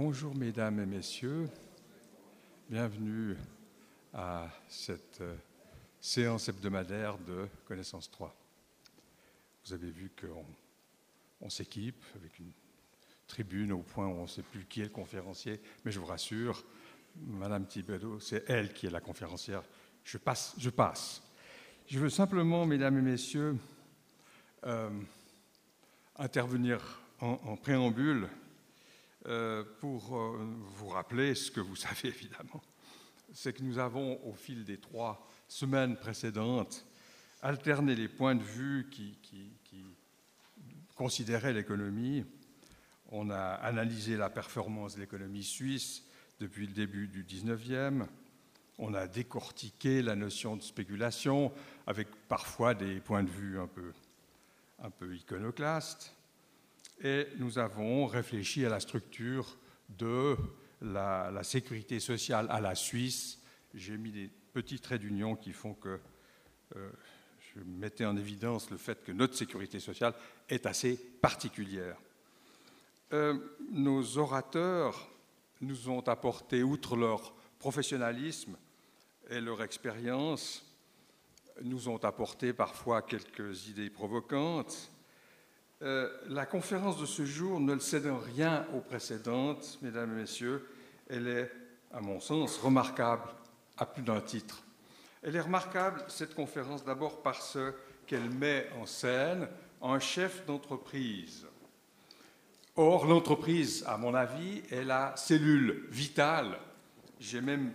Bonjour mesdames et messieurs, bienvenue à cette euh, séance hebdomadaire de Connaissance 3. Vous avez vu qu'on on, s'équipe avec une tribune au point où on ne sait plus qui est le conférencier, mais je vous rassure, Madame Thibodeau, c'est elle qui est la conférencière. Je passe, je passe. Je veux simplement, mesdames et messieurs, euh, intervenir en, préambule pour euh, vous rappeler ce que vous savez évidemment, c'est que nous avons au fil des trois semaines précédentes alterné les points de vue qui, considéraient l'économie. On a analysé la performance de l'économie suisse depuis le début du 19e. On a décortiqué la notion de spéculation avec parfois des points de vue un peu iconoclastes et nous avons réfléchi à la structure de la, sécurité sociale à la Suisse. J'ai mis des petits traits d'union qui font que euh, je mettais en évidence le fait que notre sécurité sociale est assez particulière. Euh, nos orateurs nous ont apporté, outre leur professionnalisme et leur expérience, nous ont apporté parfois quelques idées provocantes, euh, la conférence de ce jour ne cède en rien aux précédentes, mesdames et messieurs. Elle est, à mon sens, remarquable à plus d'un titre. Elle est remarquable, cette conférence, d'abord parce qu'elle met en scène un chef d'entreprise. Or, l'entreprise, à mon avis, est la cellule vitale. J'ai même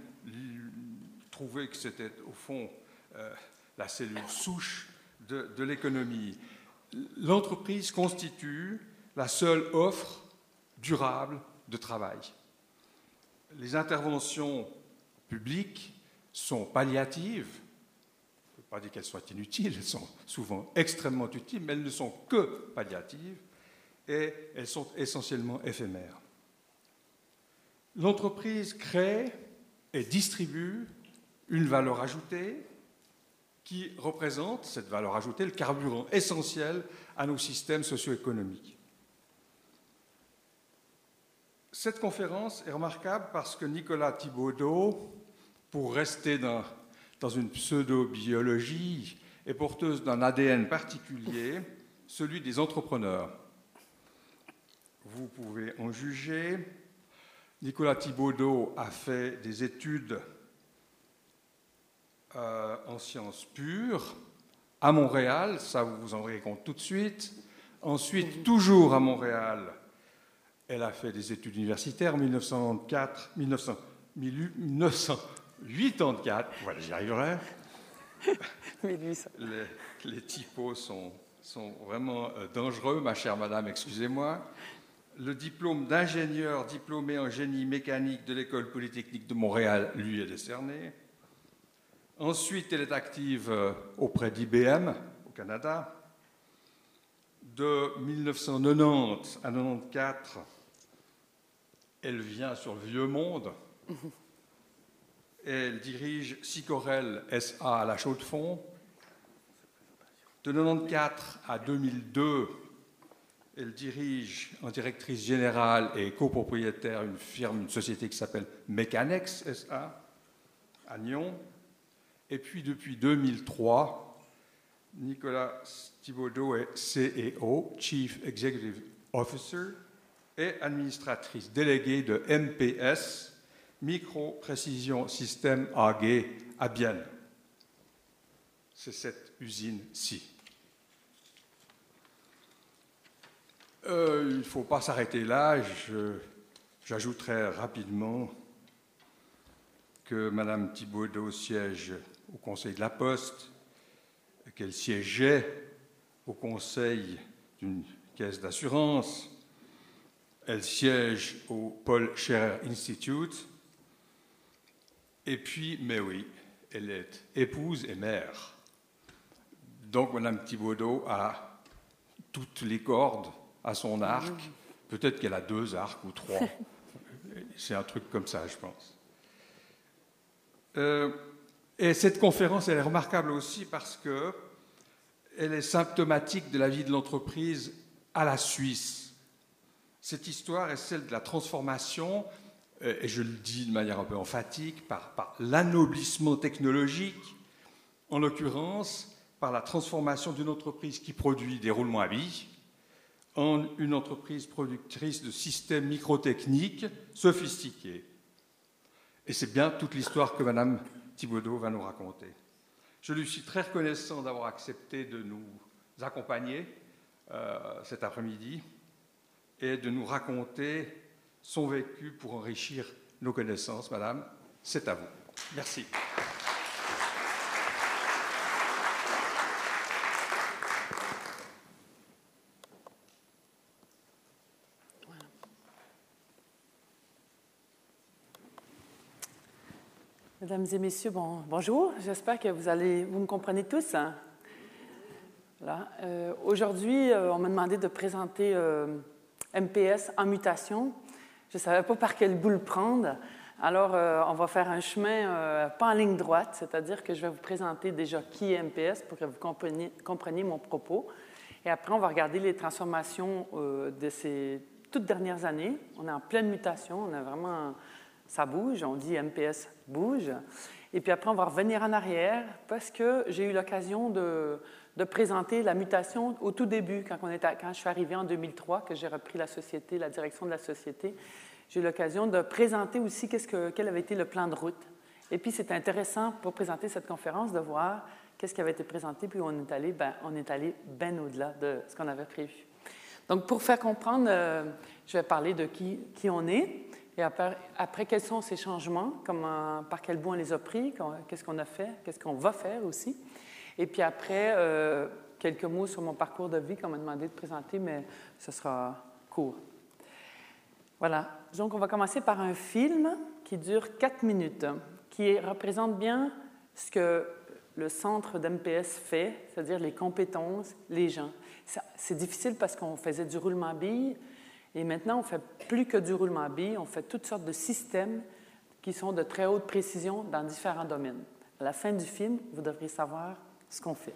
trouvé que c'était, au fond, euh, la cellule souche de l'économie l'entreprise constitue la seule offre durable de travail. Les interventions publiques sont palliatives. Je ne veux pas dire qu'elles soient inutiles, elles sont souvent extrêmement utiles, mais elles ne sont que palliatives et elles sont essentiellement éphémères. L'entreprise crée et distribue une valeur ajoutée qui représente, cette valeur ajoutée, le carburant essentiel à nos systèmes socio-économiques. Cette conférence est remarquable parce que Nicolas Thibaudot, pour rester dans, une pseudo-biologie, est porteuse d'un ADN particulier, celui des entrepreneurs. Vous pouvez en juger. Nicolas Thibaudot a fait des études euh, en sciences pures à Montréal, ça vous vous en rendez compte tout de suite. Ensuite, toujours à Montréal, elle a fait des études universitaires en 1994, 1984, voilà, j'y arriverai. les, les, typos sont, sont vraiment euh, dangereux, ma chère madame, excusez-moi. Le diplôme d'ingénieur diplômé en génie mécanique de l'École polytechnique de Montréal lui est décerné. Ensuite, elle est active euh, auprès d'IBM au Canada. De 1990 à 1994, elle vient sur le vieux monde. Elle dirige Sicorel SA à la Chaux-de-Fonds. De 1994 à 2002, elle dirige en directrice générale et copropriétaire une firme, une société qui s'appelle Mecanex SA à Nyon. Et puis depuis 2003, Nicolas Thibaudot est CEO, Chief Executive Officer, et administratrice déléguée de MPS, Micro Précision Système AG à Bienne. C'est cette usine-ci. Euh, il ne faut pas s'arrêter là. J'ajouterai rapidement que Mme Thibaudot siège au Conseil de la Poste, qu'elle siégeait au Conseil d'une caisse d'assurance, elle siège au Paul Scherrer Institute, et puis, mais oui, elle est épouse et mère. Donc Mme Thibaudot a toutes les cordes à son arc. Peut-être qu'elle a deux arcs ou trois. C'est un truc comme ça, je pense. Euh, et cette conférence, elle est remarquable aussi parce qu'elle est symptomatique de la vie de l'entreprise à la Suisse. Cette histoire est celle de la transformation, euh, et je le dis de manière un peu emphatique, par, par l'anoblissement technologique, en l'occurrence par la transformation d'une entreprise qui produit des roulements à billes en une entreprise productrice de systèmes microtechniques sophistiqués. Et c'est bien toute l'histoire que Madame Thibaudot va nous raconter. Je lui suis très reconnaissant d'avoir accepté de nous accompagner euh, cet après-midi et de nous raconter son vécu pour enrichir nos connaissances. Madame, c'est à vous. Merci. Mesdames et messieurs, bon, bonjour. J'espère que vous allez, vous me comprenez tous. Hein? Euh, Aujourd'hui, euh, on m'a demandé de présenter euh, MPS en mutation. Je ne savais pas par quel bout le prendre. Alors, on va faire un chemin pas en ligne droite, c'est-à-dire que je vais vous présenter déjà qui est MPS pour que vous compreniez, compreniez mon propos. Et après, on va regarder les transformations de ces toutes dernières années. On est en pleine mutation, on a vraiment ça bouge, on dit MPS bouge. Et puis après, on va revenir en arrière parce que j'ai eu l'occasion de, présenter la mutation au tout début, quand, on quand je suis arrivé en 2003, que j'ai repris la société, la direction de la société. J'ai eu l'occasion de présenter aussi que, quel avait été le plan de route. Et puis, c'est intéressant pour présenter cette conférence de voir qu'est-ce qui avait été présenté, puis on est allé, ben, on est allé bien au-delà de ce qu'on avait prévu. Donc, pour faire comprendre, euh, je vais parler de qui, qui on est. Et après, quels sont ces changements, comment, par quel bout on les a pris, qu'est-ce qu'on a fait, qu'est-ce qu'on va faire aussi? Et puis après, euh, quelques mots sur mon parcours de vie qu'on m'a demandé de présenter, mais ce sera court. Voilà. Donc, on va commencer par un film qui dure quatre minutes, qui représente bien ce que le centre d'MPS fait, c'est-à-dire les compétences, les gens. C'est difficile parce qu'on faisait du roulement bille, et maintenant, on ne fait plus que du roulement à billes, on fait toutes sortes de systèmes qui sont de très haute précision dans différents domaines. À la fin du film, vous devrez savoir ce qu'on fait.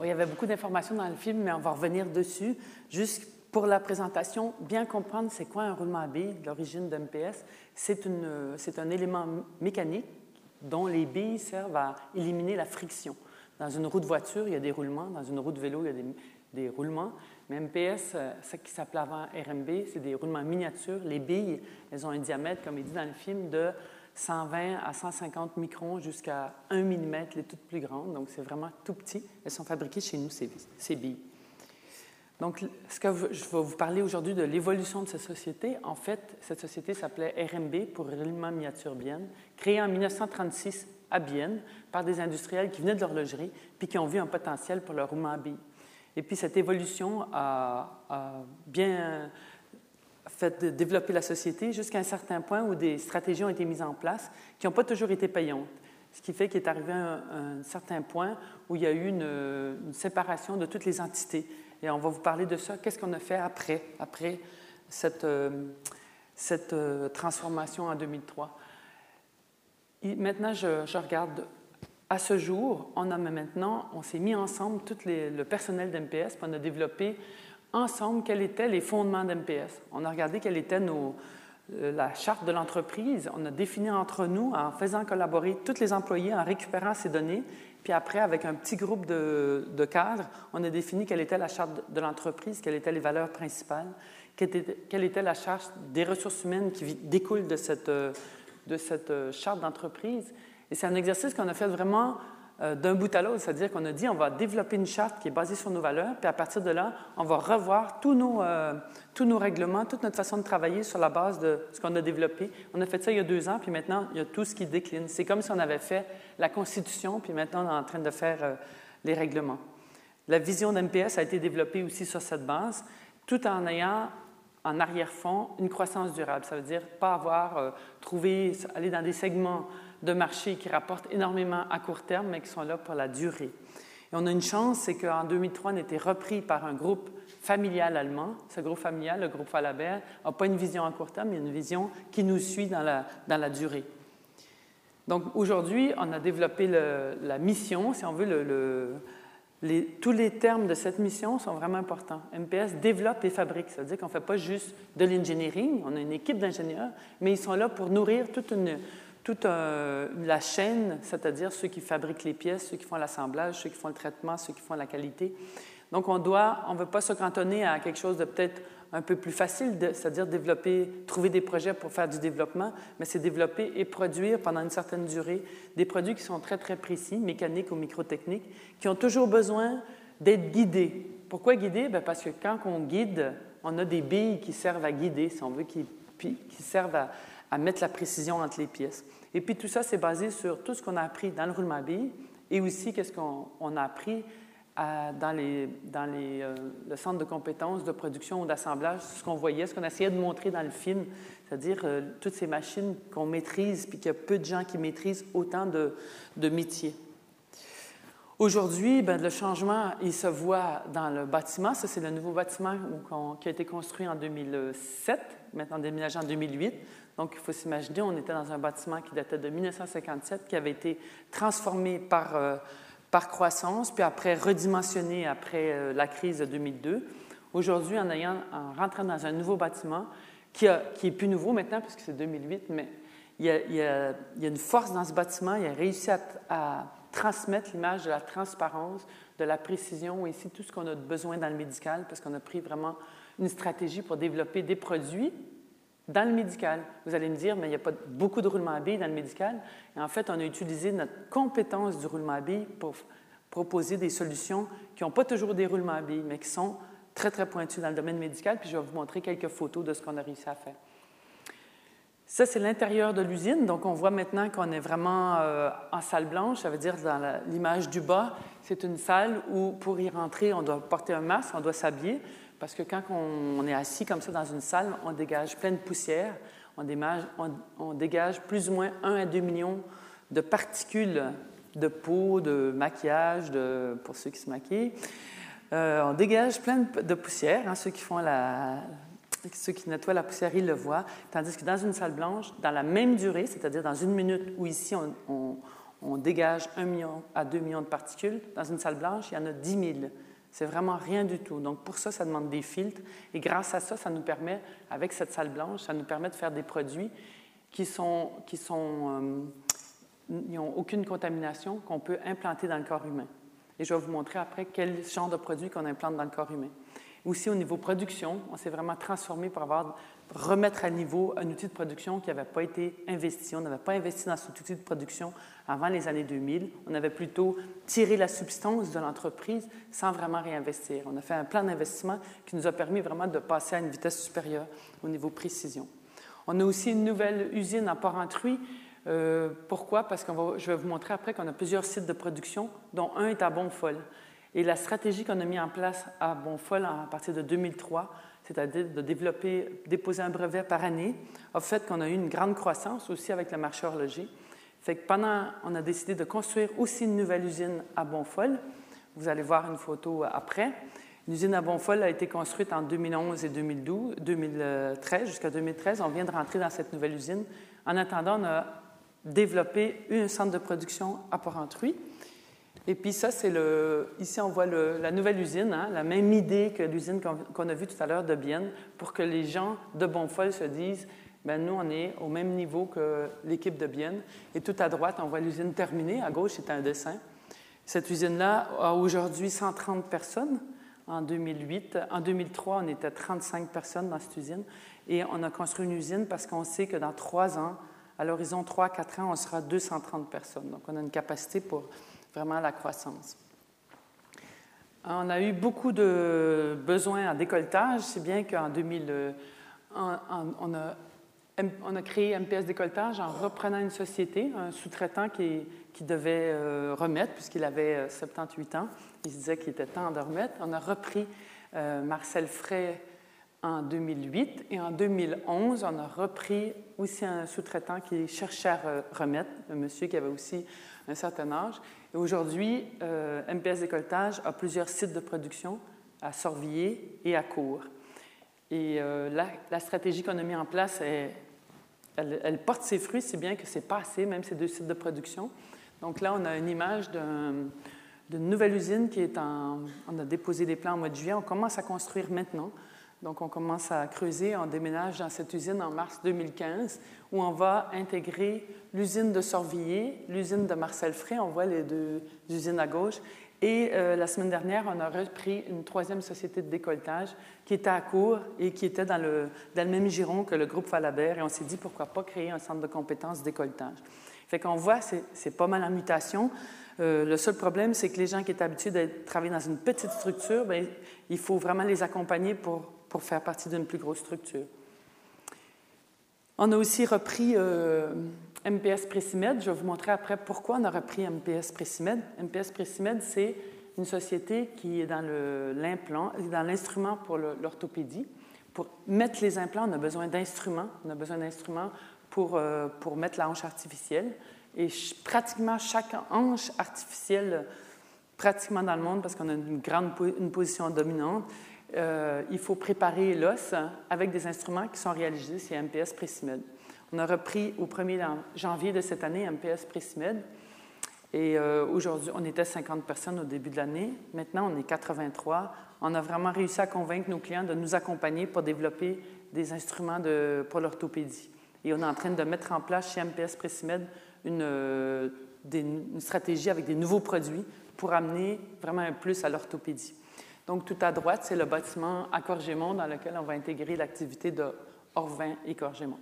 Il y avait beaucoup d'informations dans le film, mais on va revenir dessus. Juste pour la présentation, bien comprendre c'est quoi un roulement à billes, l'origine d'MPS. C'est un élément mécanique dont les billes servent à éliminer la friction. Dans une roue de voiture, il y a des roulements. Dans une roue de vélo, il y a des, des roulements. Mais MPS, euh, ce qui s'appelait avant RMB, c'est des roulements miniatures. Les billes, elles ont un diamètre, comme il dit dans le film, de 120 à 150 microns jusqu'à 1 mm, les toutes plus grandes. Donc, c'est vraiment tout petit. Elles sont fabriquées chez nous, ces, billes. Donc, ce que je vais vous parler aujourd'hui de l'évolution de cette société. En fait, cette société s'appelait RMB pour Roulement Miniature Bienne, créée en 1936 à Bienne par des industriels qui venaient de l'horlogerie puis qui ont vu un potentiel pour le roulement à billes. Et puis cette évolution a, bien fait développer la société jusqu'à un certain point où des stratégies ont été mises en place qui n'ont pas toujours été payantes. Ce qui fait qu'il est arrivé à un, certain point où il y a eu une, séparation de toutes les entités. Et on va vous parler de ça. Qu'est-ce qu'on a fait après, après cette, euh, cette euh, transformation en 2003? maintenant, je, regarde à ce jour, on a maintenant, on s'est mis ensemble, tout le personnel d'MPS, on a développé ensemble quels étaient les fondements d'MPS. On a regardé quelle était euh, la charte de l'entreprise. On a défini entre nous, en faisant collaborer tous les employés, en récupérant ces données. Puis après, avec un petit groupe de, cadres, on a défini quelle était la charte de l'entreprise, quelles étaient les valeurs principales, quelle était, la charte des ressources humaines qui découle de cette, de cette euh, charte d'entreprise. Et c'est un exercice qu'on a fait vraiment euh, d'un bout à l'autre, c'est-à-dire qu'on a dit on va développer une charte qui est basée sur nos valeurs, puis à partir de là, on va revoir tous nos, euh, tous nos règlements, toute notre façon de travailler sur la base de ce qu'on a développé. On a fait ça il y a deux ans, puis maintenant, il y a tout ce qui décline. C'est comme si on avait fait la Constitution, puis maintenant, on est en train de faire euh, les règlements. La vision d'MPS a été développée aussi sur cette base, tout en ayant en arrière-fond une croissance durable. Ça veut dire pas avoir trouvé, aller dans des segments de marché qui rapportent énormément à court terme, mais qui sont là pour la durée. Et on a une chance, c'est qu'en 2003, on a été repris par un groupe familial allemand. Ce groupe familial, le groupe Falabert, n'a pas une vision à court terme, mais une vision qui nous suit dans la, dans la durée. Donc aujourd'hui, on a développé la mission, si on veut, tous les termes de cette mission sont vraiment importants. MPS développe et fabrique, ça veut dire qu'on ne fait pas juste de l'engineering, on a une équipe d'ingénieurs, mais ils sont là pour nourrir toute une, toute la chaîne, c'est-à-dire ceux qui fabriquent les pièces, ceux qui font l'assemblage, ceux qui font le traitement, ceux qui font la qualité. Donc, on doit, on ne veut pas se cantonner à quelque chose de peut-être un peu plus facile, c'est-à-dire développer, trouver des projets pour faire du développement, mais c'est développer et produire pendant une certaine durée des produits qui sont très, très précis, mécaniques ou microtechniques, qui ont toujours besoin d'être guidés. Pourquoi guidés? Bien parce que quand on guide, on a des billes qui servent à guider, si on veut, qui, qui servent à, à mettre la précision entre les pièces. Et puis tout ça, c'est basé sur tout ce qu'on a appris dans le roulement à billes et aussi qu'est-ce qu'on a appris dans, les, dans les, euh, le centre de compétences de production ou d'assemblage, ce qu'on voyait, ce qu'on essayait de montrer dans le film, c'est-à-dire euh, toutes ces machines qu'on maîtrise, puis qu'il y a peu de gens qui maîtrisent autant de, de métiers. Aujourd'hui, ben, le changement, il se voit dans le bâtiment. Ça, c'est le nouveau bâtiment qui a été construit en 2007, maintenant déménagé en 2008. Donc, il faut s'imaginer, on était dans un bâtiment qui datait de 1957, qui avait été transformé par, euh, par croissance, puis après redimensionné après euh, la crise de 2002. Aujourd'hui, en, ayant, en rentrant dans un nouveau bâtiment, qui, est plus nouveau maintenant, puisque c'est 2008, mais il y, a, il, y a, une force dans ce bâtiment. Il a réussi à, à transmettre l'image de la transparence, de la précision, et ici tout ce qu'on a besoin dans le médical, parce qu'on a pris vraiment une stratégie pour développer des produits dans le médical. Vous allez me dire, mais il n'y a pas beaucoup de roulement à billes dans le médical. Et en fait, on a utilisé notre compétence du roulement à billes pour proposer des solutions qui n'ont pas toujours des roulements à billes, mais qui sont très, très pointues dans le domaine médical. Puis je vais vous montrer quelques photos de ce qu'on a réussi à faire. Ça, c'est l'intérieur de l'usine. Donc, on voit maintenant qu'on est vraiment euh, en salle blanche. Ça veut dire, dans l'image du bas, c'est une salle où, pour y rentrer, on doit porter un masque, on doit s'habiller. Parce que quand on est assis comme ça dans une salle, on dégage plein de poussière, on dégage, plus ou moins 1 à 2 millions de particules de peau, de maquillage, pour ceux qui se maquillent. Euh, on dégage plein de poussière, hein, ceux qui font la, ceux qui nettoient la poussière, ils le voient. Tandis que dans une salle blanche, dans la même durée, c'est-à-dire dans une minute où ici on, on dégage 1 million à 2 millions de particules. Dans une salle blanche, il y en a 10 000. C'est vraiment rien du tout. Donc, pour ça, ça demande des filtres. Et grâce à ça, ça nous permet, avec cette salle blanche, ça nous permet de faire des produits qui sont, qui sont, euh, n'ont aucune contamination, qu'on peut implanter dans le corps humain. Et je vais vous montrer après quel genre de produit qu'on implante dans le corps humain. Aussi, au niveau production, on s'est vraiment transformé pour avoir, remettre à niveau un outil de production qui n'avait pas été investi. On n'avait pas investi dans cet outil de production avant les années 2000. On avait plutôt tiré la substance de l'entreprise sans vraiment réinvestir. On a fait un plan d'investissement qui nous a permis vraiment de passer à une vitesse supérieure au niveau précision. On a aussi une nouvelle usine à Port-Entruy. Euh, pourquoi? Parce que je vais vous montrer après qu'on a plusieurs sites de production, dont un est à Bonfol. Et la stratégie qu'on a mise en place à Bonfol à partir de 2003, c'est-à-dire de développer, déposer un brevet par année, a fait qu'on a eu une grande croissance aussi avec le marché horloger. Pendant, on a décidé de construire aussi une nouvelle usine à Bonfol. Vous allez voir une photo après. L'usine à Bonfol a été construite en 2011 et 2012, 2013, jusqu'à 2013. On vient de rentrer dans cette nouvelle usine. En attendant, on a développé un centre de production à Port-Entruy. Et puis ça, c'est le... Ici, on voit la nouvelle usine, hein, la même idée que l'usine qu'on a vue tout à l'heure de Bienne, pour que les gens de Bonfol se disent, ben nous, on est au même niveau que l'équipe de Bienne. Et tout à droite, on voit l'usine terminée. À gauche, c'est un dessin. Cette usine-là a aujourd'hui 130 personnes. En 2008, en 2003, on était 35 personnes dans cette usine. Et on a construit une usine parce qu'on sait que dans trois ans, à l'horizon 3-4 ans, on sera 230 personnes. Donc, on a une capacité pour vraiment la croissance. On a eu beaucoup de besoins en décolletage, c'est bien qu'en 2000, on, a, on, a, créé MPS Décolletage en reprenant une société, un sous-traitant qui, devait euh, remettre, puisqu'il avait 78 euh, ans. Il se disait qu'il était temps de remettre. On a repris euh, Marcel Fray en 2008 et en 2011, on a repris aussi un sous-traitant qui cherchait à remettre, un monsieur qui avait aussi un certain âge. Et aujourd'hui, MPS Décolletage a plusieurs sites de production à Sorvilliers et à Cours. Et euh, la, stratégie qu'on a mise en place, elle, porte ses fruits, si bien que c'est pas assez, même ces deux sites de production. Donc là, on a une image d'une nouvelle usine qui est en... On a déposé des plans au mois de juillet. On commence à construire maintenant. Donc, on commence à creuser. On déménage dans cette usine en mars 2015 où on va intégrer l'usine de Sorvilliers, l'usine de Marcel Frey, on voit les deux usines à gauche, et euh, la semaine dernière, on a repris une troisième société de décolletage qui était à court et qui était dans le, même giron que le groupe Falabert, et on s'est dit pourquoi pas créer un centre de compétences décolletage. Fait qu'on voit, c'est pas mal en mutation. Euh, le seul problème, c'est que les gens qui étaient habitués de travailler dans une petite structure, bien, il faut vraiment les accompagner pour, pour faire partie d'une plus grosse structure. On a aussi repris euh, MPS Précimed. Je vais vous montrer après pourquoi on a repris MPS Précimed. MPS Précimed, c'est une société qui est dans l'implant, dans l'instrument pour l'orthopédie. Pour mettre les implants, on a besoin d'instruments. On a besoin d'instruments pour, euh, mettre la hanche artificielle. Et pratiquement chaque hanche artificielle, pratiquement dans le monde, parce qu'on a une grande une position dominante, euh, il faut préparer l'os avec des instruments qui sont réalisés chez MPS Précimed. On a repris au 1er janvier de cette année MPS Précimed. Et euh, aujourd'hui, on était 50 personnes au début de l'année. Maintenant, on est 83. On a vraiment réussi à convaincre nos clients de nous accompagner pour développer des instruments de, pour l'orthopédie. Et on est en train de mettre en place chez MPS Précimed une, euh, une stratégie avec des nouveaux produits pour amener vraiment un plus à l'orthopédie. Donc, tout à droite, c'est le bâtiment Accorgémont dans lequel on va intégrer l'activité de Orvin et Corgémont.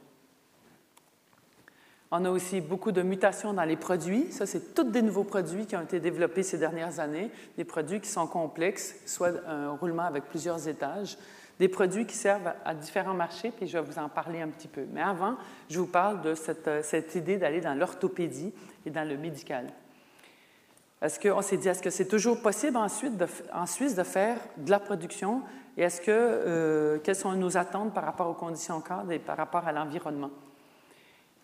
On a aussi beaucoup de mutations dans les produits. Ça, c'est tous des nouveaux produits qui ont été développés ces dernières années, des produits qui sont complexes, soit un roulement avec plusieurs étages, des produits qui servent à différents marchés, puis je vais vous en parler un petit peu. Mais avant, je vous parle de cette, cette idée d'aller dans l'orthopédie et dans le médical. Est-ce qu'on s'est dit, est-ce que c'est toujours possible ensuite en Suisse de faire de la production? Et est-ce que, euh, quelles sont nos attentes par rapport aux conditions cadres et par rapport à l'environnement?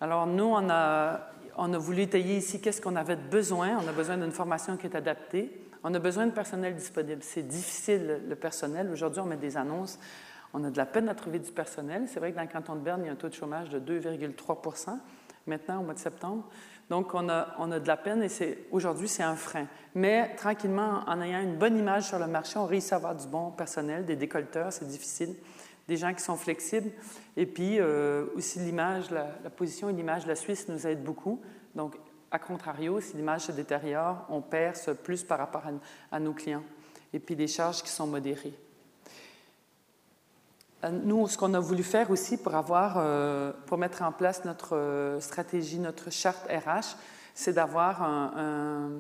Alors, nous, on a, voulu étayer ici qu'est-ce qu'on avait besoin. On a besoin d'une formation qui est adaptée. On a besoin de personnel disponible. C'est difficile, le personnel. Aujourd'hui, on met des annonces. On a de la peine à trouver du personnel. C'est vrai que dans le canton de Berne, il y a un taux de chômage de 2,3 Maintenant, au mois de septembre, Donc, on a, on a de la peine et aujourd'hui, c'est un frein. Mais tranquillement, en ayant une bonne image sur le marché, on réussit à avoir du bon personnel, des décolleteurs, c'est difficile, des gens qui sont flexibles. Et puis, euh, aussi l'image, la, position et l'image de la Suisse nous aident beaucoup. Donc, à contrario, si l'image se détériore, on perce plus par rapport à, nos clients. Et puis, des charges qui sont modérées. Euh, nous, ce qu'on a voulu faire aussi pour avoir, euh, pour mettre en place notre stratégie, notre charte RH, c'est d'avoir un,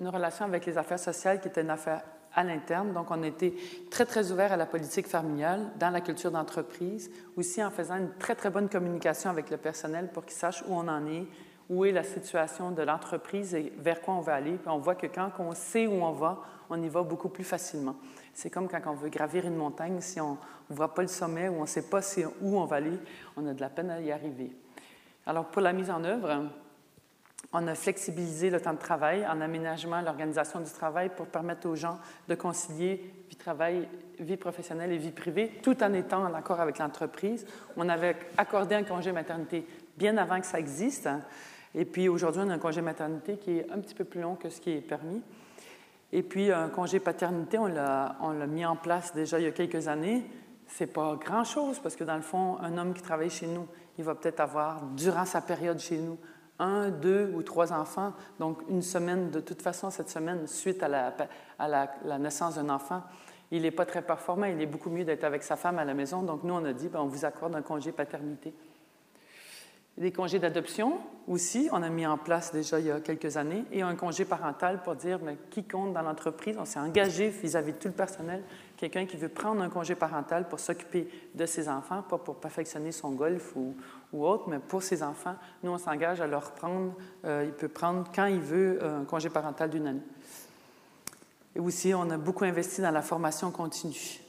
une relation avec les affaires sociales qui était une affaire à l'interne. Donc, on a été très, très ouvert à la politique familiale, dans la culture d'entreprise, aussi en faisant une très, très bonne communication avec le personnel pour qu'ils sachent où on en est, où est la situation de l'entreprise et vers quoi on va aller. Puis on voit que quand on sait où on va, on y va beaucoup plus facilement. C'est comme quand on veut gravir une montagne, si on ne voit pas le sommet ou on ne sait pas où on va aller, on a de la peine à y arriver. Alors, pour la mise en œuvre, on a flexibilisé le temps de travail en aménagement l'organisation du travail pour permettre aux gens de concilier vie travail, vie professionnelle et vie privée, tout en étant en accord avec l'entreprise. On avait accordé un congé maternité bien avant que ça existe. Et puis aujourd'hui, on a un congé maternité qui est un petit peu plus long que ce qui est permis. Et puis un congé paternité, on l'a mis en place déjà il y a quelques années. C'est pas grand-chose parce que dans le fond, un homme qui travaille chez nous, il va peut-être avoir, durant sa période chez nous, un, deux ou trois enfants. Donc, une semaine, de toute façon, cette semaine, suite à la, naissance d'un enfant, il n'est pas très performant. Il est beaucoup mieux d'être avec sa femme à la maison. Donc, nous, on a dit, ben, on vous accorde un congé paternité. Des congés d'adoption aussi, on a mis en place déjà il y a quelques années, et un congé parental pour dire mais qui compte dans l'entreprise. On s'est engagé vis-à-vis de tout le personnel, quelqu'un qui veut prendre un congé parental pour s'occuper de ses enfants, pas pour perfectionner son golf ou, ou autre, mais pour ses enfants. Nous, on s'engage à leur prendre, euh, il peut prendre quand il veut un congé parental d'une année. Et aussi, on a beaucoup investi dans la formation continue.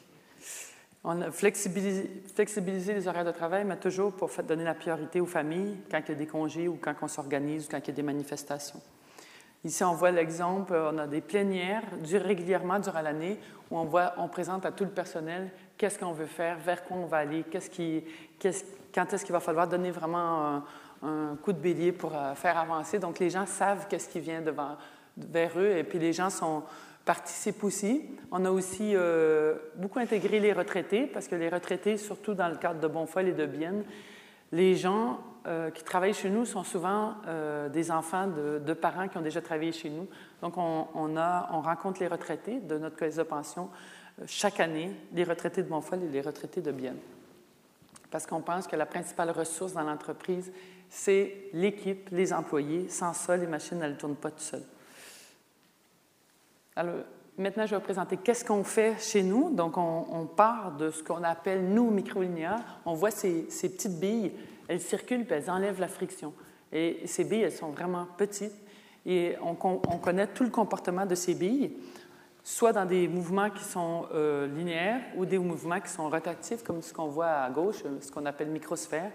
On a flexibilisé, les horaires de travail, mais toujours pour donner la priorité aux familles quand il y a des congés ou quand on s'organise ou quand il y a des manifestations. Ici, on voit l'exemple, on a des plénières régulièrement durant l'année où on, voit, on présente à tout le personnel qu'est-ce qu'on veut faire, vers quoi on va aller, qu'est-ce qui, quand est-ce qu'il va falloir donner vraiment un, coup de bélier pour euh, faire avancer? Donc, les gens savent qu'est-ce qui vient devant, vers eux et puis les gens sont, participent aussi. On a aussi euh, beaucoup intégré les retraités, parce que les retraités, surtout dans le cadre de Bonfol et de Bienne, les gens euh, qui travaillent chez nous sont souvent des enfants de, parents qui ont déjà travaillé chez nous. Donc, on rencontre les retraités de notre caisse de pension chaque année, les retraités de Bonfol et les retraités de Bienne. Parce qu'on pense que la principale ressource dans l'entreprise, c'est l'équipe, les employés. Sans ça, les machines, ne tournent pas tout seules. Alors, maintenant, je vais vous présenter qu'est-ce qu'on fait chez nous. Donc, on, part de ce qu'on appelle, nous, microlinéaires. On voit ces, petites billes, elles circulent, puis elles enlèvent la friction. Et ces billes, elles sont vraiment petites. Et on, connaît tout le comportement de ces billes, soit dans des mouvements qui sont euh, linéaires ou des mouvements qui sont rotatifs, comme ce qu'on voit à gauche, ce qu'on appelle microsphère.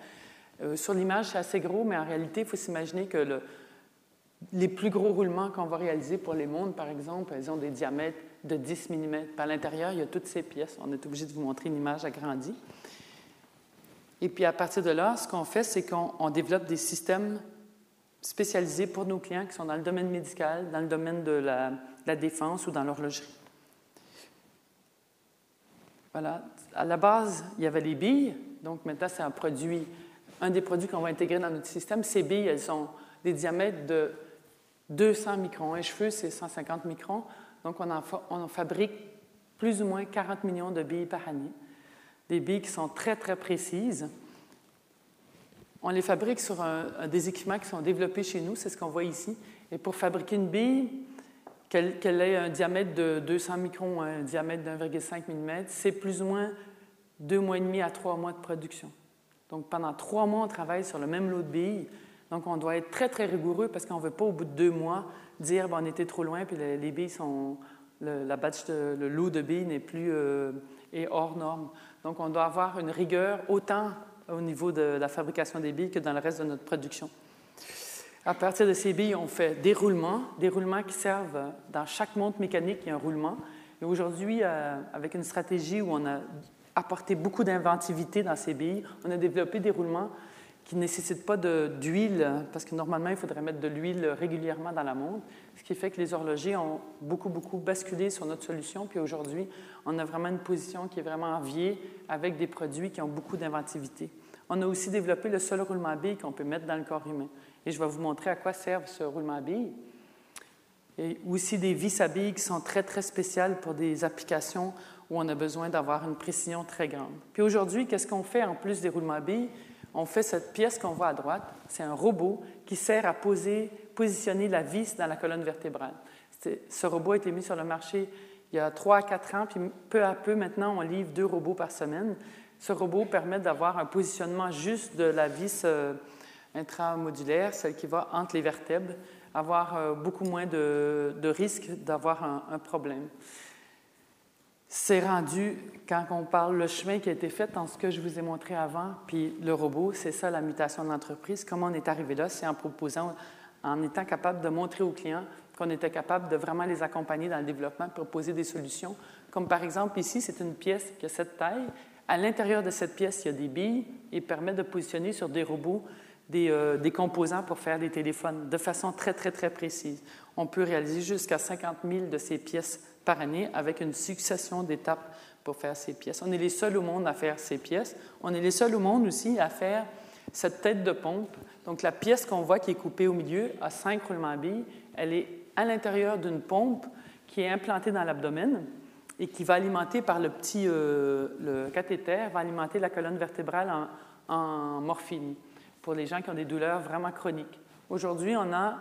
Euh, sur l'image, c'est assez gros, mais en réalité, il faut s'imaginer que le, les plus gros roulements qu'on va réaliser pour les mondes, par exemple, elles ont des diamètres de 10 mm. À l'intérieur, il y a toutes ces pièces. On est obligé de vous montrer une image agrandie. Et puis à partir de là, ce qu'on fait, c'est qu'on développe des systèmes spécialisés pour nos clients qui sont dans le domaine médical, dans le domaine de la, défense ou dans l'horlogerie. Voilà. À la base, il y avait les billes. Donc maintenant, c'est un produit, un des produits qu'on va intégrer dans notre système. Ces billes, elles ont des diamètres de 200 microns. Un cheveu, c'est 150 microns. Donc, on en, fabrique plus ou moins 40 millions de billes par année. Des billes qui sont très, très précises. On les fabrique sur des équipements qui sont développés chez nous, c'est ce qu'on voit ici. Et pour fabriquer une bille, qu'elle ait un diamètre de 200 microns, un diamètre d'1,5 mm, c'est plus ou moins deux mois et demi à trois mois de production. Donc pendant trois mois, on travaille sur le même lot de billes donc, on doit être très, très rigoureux parce qu'on ne veut pas, au bout de deux mois, dire bon, on était trop loin, puis les, billes sont. Le, la batch le lot de billes n'est plus. Euh, est hors norme. Donc, on doit avoir une rigueur autant au niveau de la fabrication des billes que dans le reste de notre production. À partir de ces billes, on fait des roulements, des roulements qui servent dans chaque montre mécanique, il y a un roulement. Et aujourd'hui, euh, avec une stratégie où on a apporté beaucoup d'inventivité dans ces billes, on a développé des roulements qui ne nécessite pas d'huile, parce que normalement, il faudrait mettre de l'huile régulièrement dans la montre, ce qui fait que les horlogers ont beaucoup, beaucoup basculé sur notre solution. Puis aujourd'hui, on a vraiment une position qui est vraiment enviée avec des produits qui ont beaucoup d'inventivité. On a aussi développé le seul roulement à billes qu'on peut mettre dans le corps humain. Et je vais vous montrer à quoi sert ce roulement à billes. Et aussi des vis à billes qui sont très, très spéciales pour des applications où on a besoin d'avoir une précision très grande. Puis aujourd'hui, qu'est-ce qu'on fait en plus des roulements à billes? On fait cette pièce qu'on voit à droite. C'est un robot qui sert à poser, positionner la vis dans la colonne vertébrale. Ce robot a été mis sur le marché il y a trois à quatre ans, puis peu à peu, maintenant, on livre deux robots par semaine. Ce robot permet d'avoir un positionnement juste de la vis euh, intramodulaire, celle qui va entre les vertèbres, avoir euh, beaucoup moins de, de risque d'avoir un, un problème c'est rendu, quand on parle le chemin qui a été fait dans ce que je vous ai montré avant, puis le robot, c'est ça la mutation de l'entreprise. Comment on est arrivé là? C'est en proposant, en étant capable de montrer aux clients qu'on était capable de vraiment les accompagner dans le développement, proposer des solutions. Comme par exemple ici, c'est une pièce qui a cette taille. À l'intérieur de cette pièce, il y a des billes et permet de positionner sur des robots des, euh, des, composants pour faire des téléphones de façon très, très, très précise. On peut réaliser jusqu'à 50 000 de ces pièces par année avec une succession d'étapes pour faire ces pièces. On est les seuls au monde à faire ces pièces. On est les seuls au monde aussi à faire cette tête de pompe. Donc la pièce qu'on voit qui est coupée au milieu a cinq roulements à billes. Elle est à l'intérieur d'une pompe qui est implantée dans l'abdomen et qui va alimenter par le petit euh, cathéter, va alimenter la colonne vertébrale en, morphine pour les gens qui ont des douleurs vraiment chroniques. Aujourd'hui, on a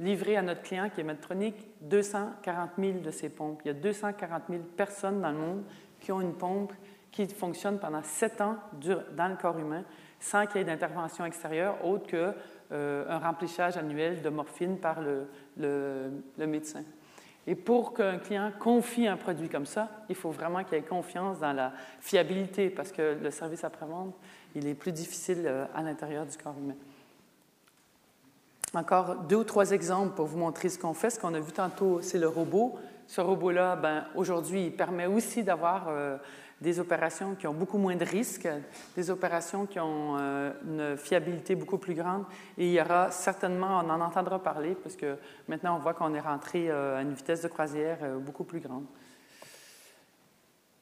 livré à notre client qui est Medtronic 240 000 de ces pompes. Il y a 240 000 personnes dans le monde qui ont une pompe qui fonctionne pendant sept ans dans le corps humain sans qu'il y ait d'intervention extérieure autre qu'un euh, remplissage annuel de morphine par le, médecin. Et pour qu'un client confie un produit comme ça, il faut vraiment qu'il ait confiance dans la fiabilité parce que le service après-vente, il est plus difficile euh, à l'intérieur du corps humain. Encore deux ou trois exemples pour vous montrer ce qu'on fait. Ce qu'on a vu tantôt, c'est le robot. Ce robot-là, ben, aujourd'hui, il permet aussi d'avoir euh, des opérations qui ont beaucoup moins de risques, des opérations qui ont euh, une fiabilité beaucoup plus grande. Et il y aura certainement, on en entendra parler, parce que maintenant, on voit qu'on est rentré euh, à une vitesse de croisière beaucoup plus grande.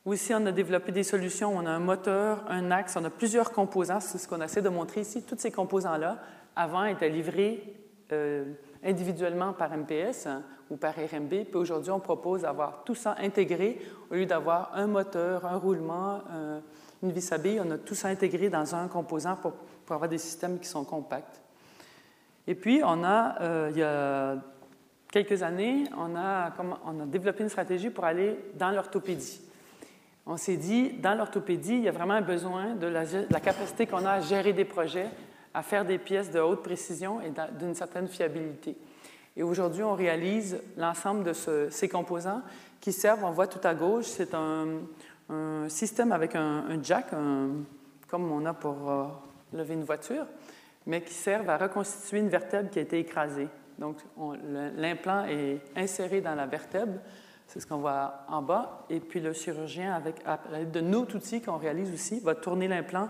Aussi, on a développé des solutions. On a un moteur, un axe, on a plusieurs composants. C'est ce qu'on essaie de montrer ici. Tous ces composants-là, avant, étaient livrés euh, individuellement par MPS hein, ou par RMB. Puis aujourd'hui, on propose d'avoir tout ça intégré au lieu d'avoir un moteur, un roulement, une vis à billes. On a tout ça intégré dans un composant pour, avoir des systèmes qui sont compacts. Et puis, on a, euh, il y a quelques années, on a, on a développé une stratégie pour aller dans l'orthopédie. On s'est dit, dans l'orthopédie, il y a vraiment un besoin de la, de la capacité qu'on a à gérer des projets à faire des pièces de haute précision et d'une certaine fiabilité. Et aujourd'hui, on réalise l'ensemble de ces composants qui servent, on voit tout à gauche, c'est un, système avec un, jack, comme on a pour euh, lever une voiture, mais qui servent à reconstituer une vertèbre qui a été écrasée. Donc, l'implant est inséré dans la vertèbre, c'est ce qu'on voit en bas, et puis le chirurgien, avec l'aide de nos outils qu'on réalise aussi, va tourner l'implant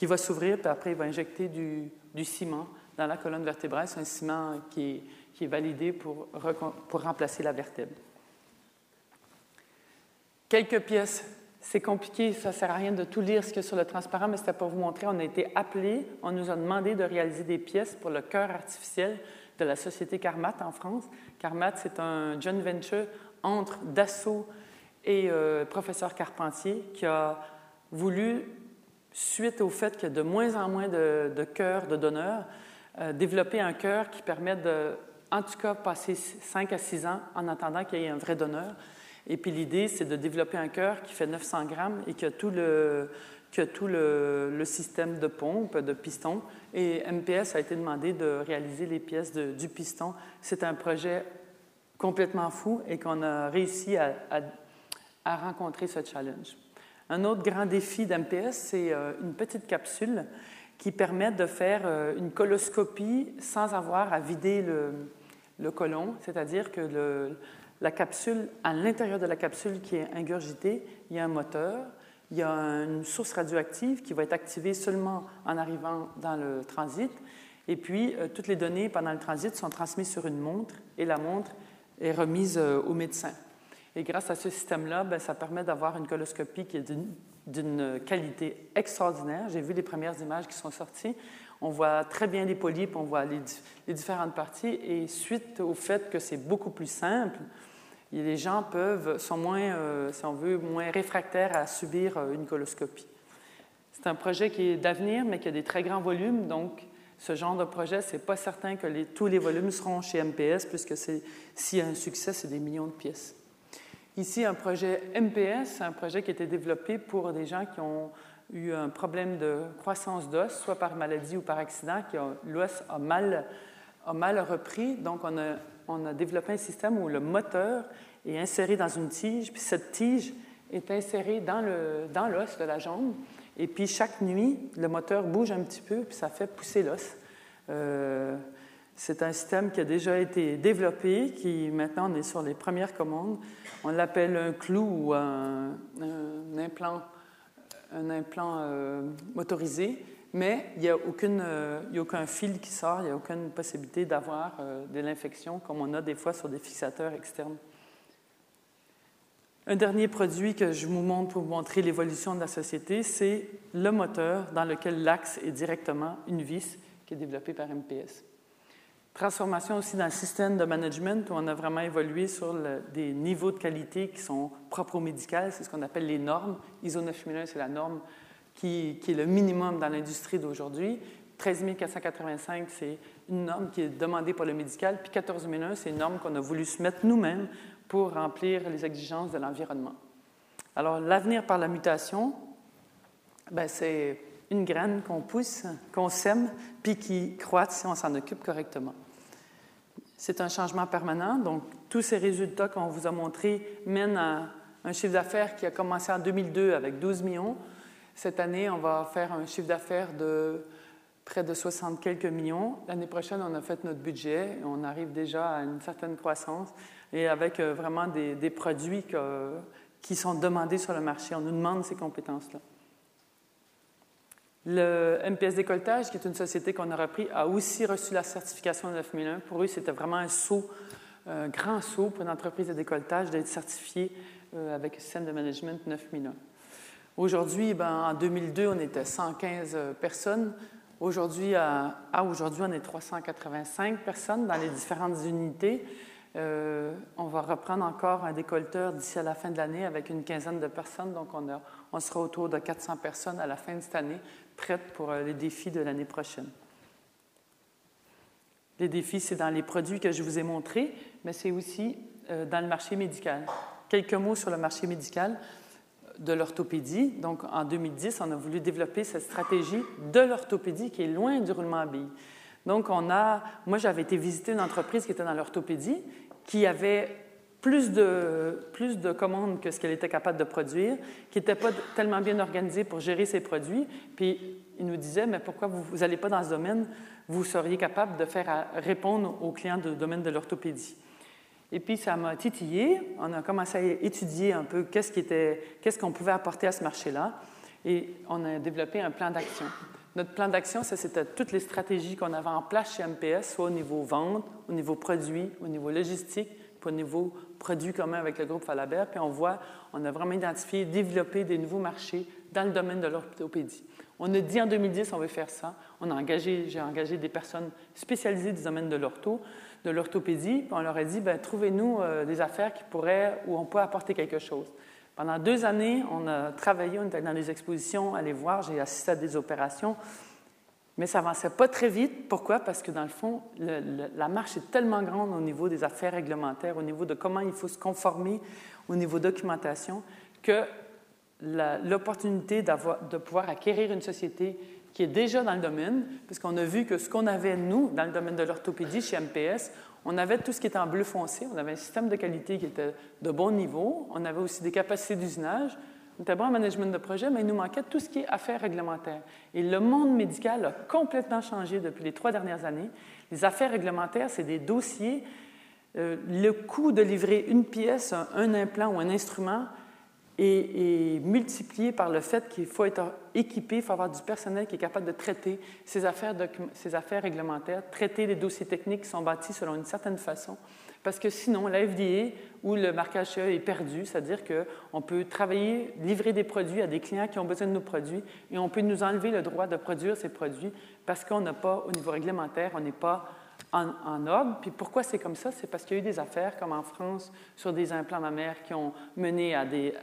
qui va s'ouvrir, puis après, il va injecter du, ciment dans la colonne vertébrale. C'est un ciment qui est, validé pour, remplacer la vertèbre. Quelques pièces. C'est compliqué, ça ne sert à rien de tout lire ce qu'il y a sur le transparent, mais c'était pour vous montrer. On a été appelés, on nous a demandé de réaliser des pièces pour le cœur artificiel de la société Carmat en France. Carmat, c'est un joint venture entre Dassault et euh, professeur Carpentier qui a voulu suite au fait qu'il y a de moins en moins de, cœurs de donneurs, euh, développer un cœur qui permet de, en tout cas, passer 5 à 6 ans en attendant qu'il y ait un vrai donneur. Et puis l'idée, c'est de développer un cœur qui fait 900 grammes et qui a tout le, tout le, système de pompe, de piston. Et MPS a été demandé de réaliser les pièces du piston. C'est un projet complètement fou et qu'on a réussi à, à rencontrer ce challenge. Un autre grand défi d'MPS, c'est euh, une petite capsule qui permet de faire euh, une coloscopie sans avoir à vider le, côlon, c'est-à-dire que la capsule, à l'intérieur de la capsule qui est ingurgitée, il y a un moteur il y a une source radioactive qui va être activée seulement en arrivant dans le transit. Et puis, euh, toutes les données pendant le transit sont transmises sur une montre et la montre est remise au médecin. Et grâce à ce système-là, ben, ça permet d'avoir une coloscopie qui est d'une qualité extraordinaire. J'ai vu les premières images qui sont sorties. On voit très bien les polypes, on voit les, différentes parties. Et suite au fait que c'est beaucoup plus simple, les gens peuvent, sont moins, euh, si on veut, moins réfractaires à subir euh, une coloscopie. C'est un projet qui est d'avenir, mais qui a des très grands volumes. Donc, ce genre de projet, ce n'est pas certain que tous les volumes seront chez MPS, puisque s'il y a un succès, c'est des millions de pièces. Ici, un projet MPS, un projet qui a été développé pour des gens qui ont eu un problème de croissance d'os, soit par maladie ou par accident, qui l'os a mal, a mal repris. Donc, on a on a développé un système où le moteur est inséré dans une tige, puis cette tige est insérée dans l'os dans de la jambe. Et puis chaque nuit, le moteur bouge un petit peu, puis ça fait pousser l'os. Euh, c'est un système qui a déjà été développé, qui maintenant on est sur les premières commandes. On l'appelle un clou ou un, implant, un implant euh, motorisé mais il n'y a, euh, a, aucun fil qui sort, il n'y a aucune possibilité d'avoir euh, de l'infection comme on a des fois sur des fixateurs externes. Un dernier produit que je vous montre pour vous montrer l'évolution de la société, c'est le moteur dans lequel l'axe est directement une vis qui est développée par MPS. Transformation aussi dans le système de management où on a vraiment évolué sur des niveaux de qualité qui sont propres au médical, c'est ce qu'on appelle les normes. ISO 9001, c'est la norme qui, est le minimum dans l'industrie d'aujourd'hui. 13 485, c'est une norme qui est demandée par le médical. Puis 14 001, c'est une norme qu'on a voulu se mettre nous-mêmes pour remplir les exigences de l'environnement. Alors, l'avenir par la mutation, ben, c'est une graine qu'on pousse, qu'on sème, puis qui croît si on s'en occupe correctement. C'est un changement permanent. Donc, tous ces résultats qu'on vous a montrés mènent à un chiffre d'affaires qui a commencé en 2002 avec 12 millions. Cette année, on va faire un chiffre d'affaires de près de 60 quelques millions. L'année prochaine, on a fait notre budget. On arrive déjà à une certaine croissance et avec euh, vraiment des, produits qui sont demandés sur le marché. On nous demande ces compétences-là. Le MPS Décolletage, qui est une société qu'on a repris, a aussi reçu la certification 9001. Pour eux, c'était vraiment un saut, un grand saut pour une entreprise de décolletage d'être certifiée euh, avec le système de management 9001. Aujourd'hui, ben, en 2002, on était 115 euh, personnes. Aujourd'hui, à, aujourd'hui, on est 385 personnes dans les différentes unités. Euh, on va reprendre encore un décolleteur d'ici à la fin de l'année avec une quinzaine de personnes. Donc, on, sera autour de 400 personnes à la fin de cette année, prêtes pour euh, les défis de l'année prochaine. Les défis, c'est dans les produits que je vous ai montrés, mais c'est aussi dans le marché médical. Quelques mots sur le marché médical de l'orthopédie. Donc, en 2010, on a voulu développer cette stratégie de l'orthopédie qui est loin du roulement à billes. Donc, on a, moi, j'avais été visiter une entreprise qui était dans l'orthopédie, qui avait plus de, plus de commandes que ce qu'elle était capable de produire, qui n'était pas tellement bien organisée pour gérer ses produits. Puis, il nous disait, mais pourquoi vous n'allez pas dans ce domaine? Vous seriez capable de faire répondre aux clients du domaine de l'orthopédie. Et puis, ça m'a titillé. On a commencé à étudier un peu qu'est-ce qu'on pouvait apporter à ce marché-là. Et on a développé un plan d'action. Notre plan d'action, c'était toutes les stratégies qu'on avait en place chez MPS, soit au niveau vente, au niveau produit, au niveau logistique, puis au niveau produit commun avec le groupe Falabert. Puis on voit, on a vraiment identifié, développé des nouveaux marchés dans le domaine de l'orthopédie. On a dit en 2010, on veut faire ça. On a engagé, j'ai engagé des personnes spécialisées du domaine de l'ortho de l'orthopédie, on leur a dit, ben, trouvez-nous euh, des affaires qui pourraient, où on peut apporter quelque chose. Pendant deux années, on a travaillé, on était dans les expositions, aller voir, j'ai assisté à des opérations, mais ça avançait pas très vite. Pourquoi? Parce que dans le fond, la marche est tellement grande au niveau des affaires réglementaires, au niveau de comment il faut se conformer au niveau documentation, que l'opportunité de pouvoir acquérir une société qui est déjà dans le domaine, puisqu'on a vu que ce qu'on avait, nous, dans le domaine de l'orthopédie chez MPS, on avait tout ce qui était en bleu foncé, on avait un système de qualité qui était de bon niveau, on avait aussi des capacités d'usinage, on était bon en management de projet, mais il nous manquait tout ce qui est affaires réglementaires. Et le monde médical a complètement changé depuis les trois dernières années. Les affaires réglementaires, c'est des dossiers. Euh, le coût de livrer une pièce, un implant ou un instrument est, multiplié par le fait qu'il faut être équipé, il faut avoir du personnel qui est capable de traiter ces affaires, ces affaires réglementaires, traiter les dossiers techniques qui sont bâtis selon une certaine façon. Parce que sinon, la FDA ou le marquage CE est perdu, c'est-à-dire qu'on peut travailler, livrer des produits à des clients qui ont besoin de nos produits et on peut nous enlever le droit de produire ces produits parce qu'on n'a pas, au niveau réglementaire, on n'est pas en, ordre. Puis pourquoi c'est comme ça? C'est parce qu'il y a eu des affaires, comme en France, sur des implants mammaires qui ont mené à des,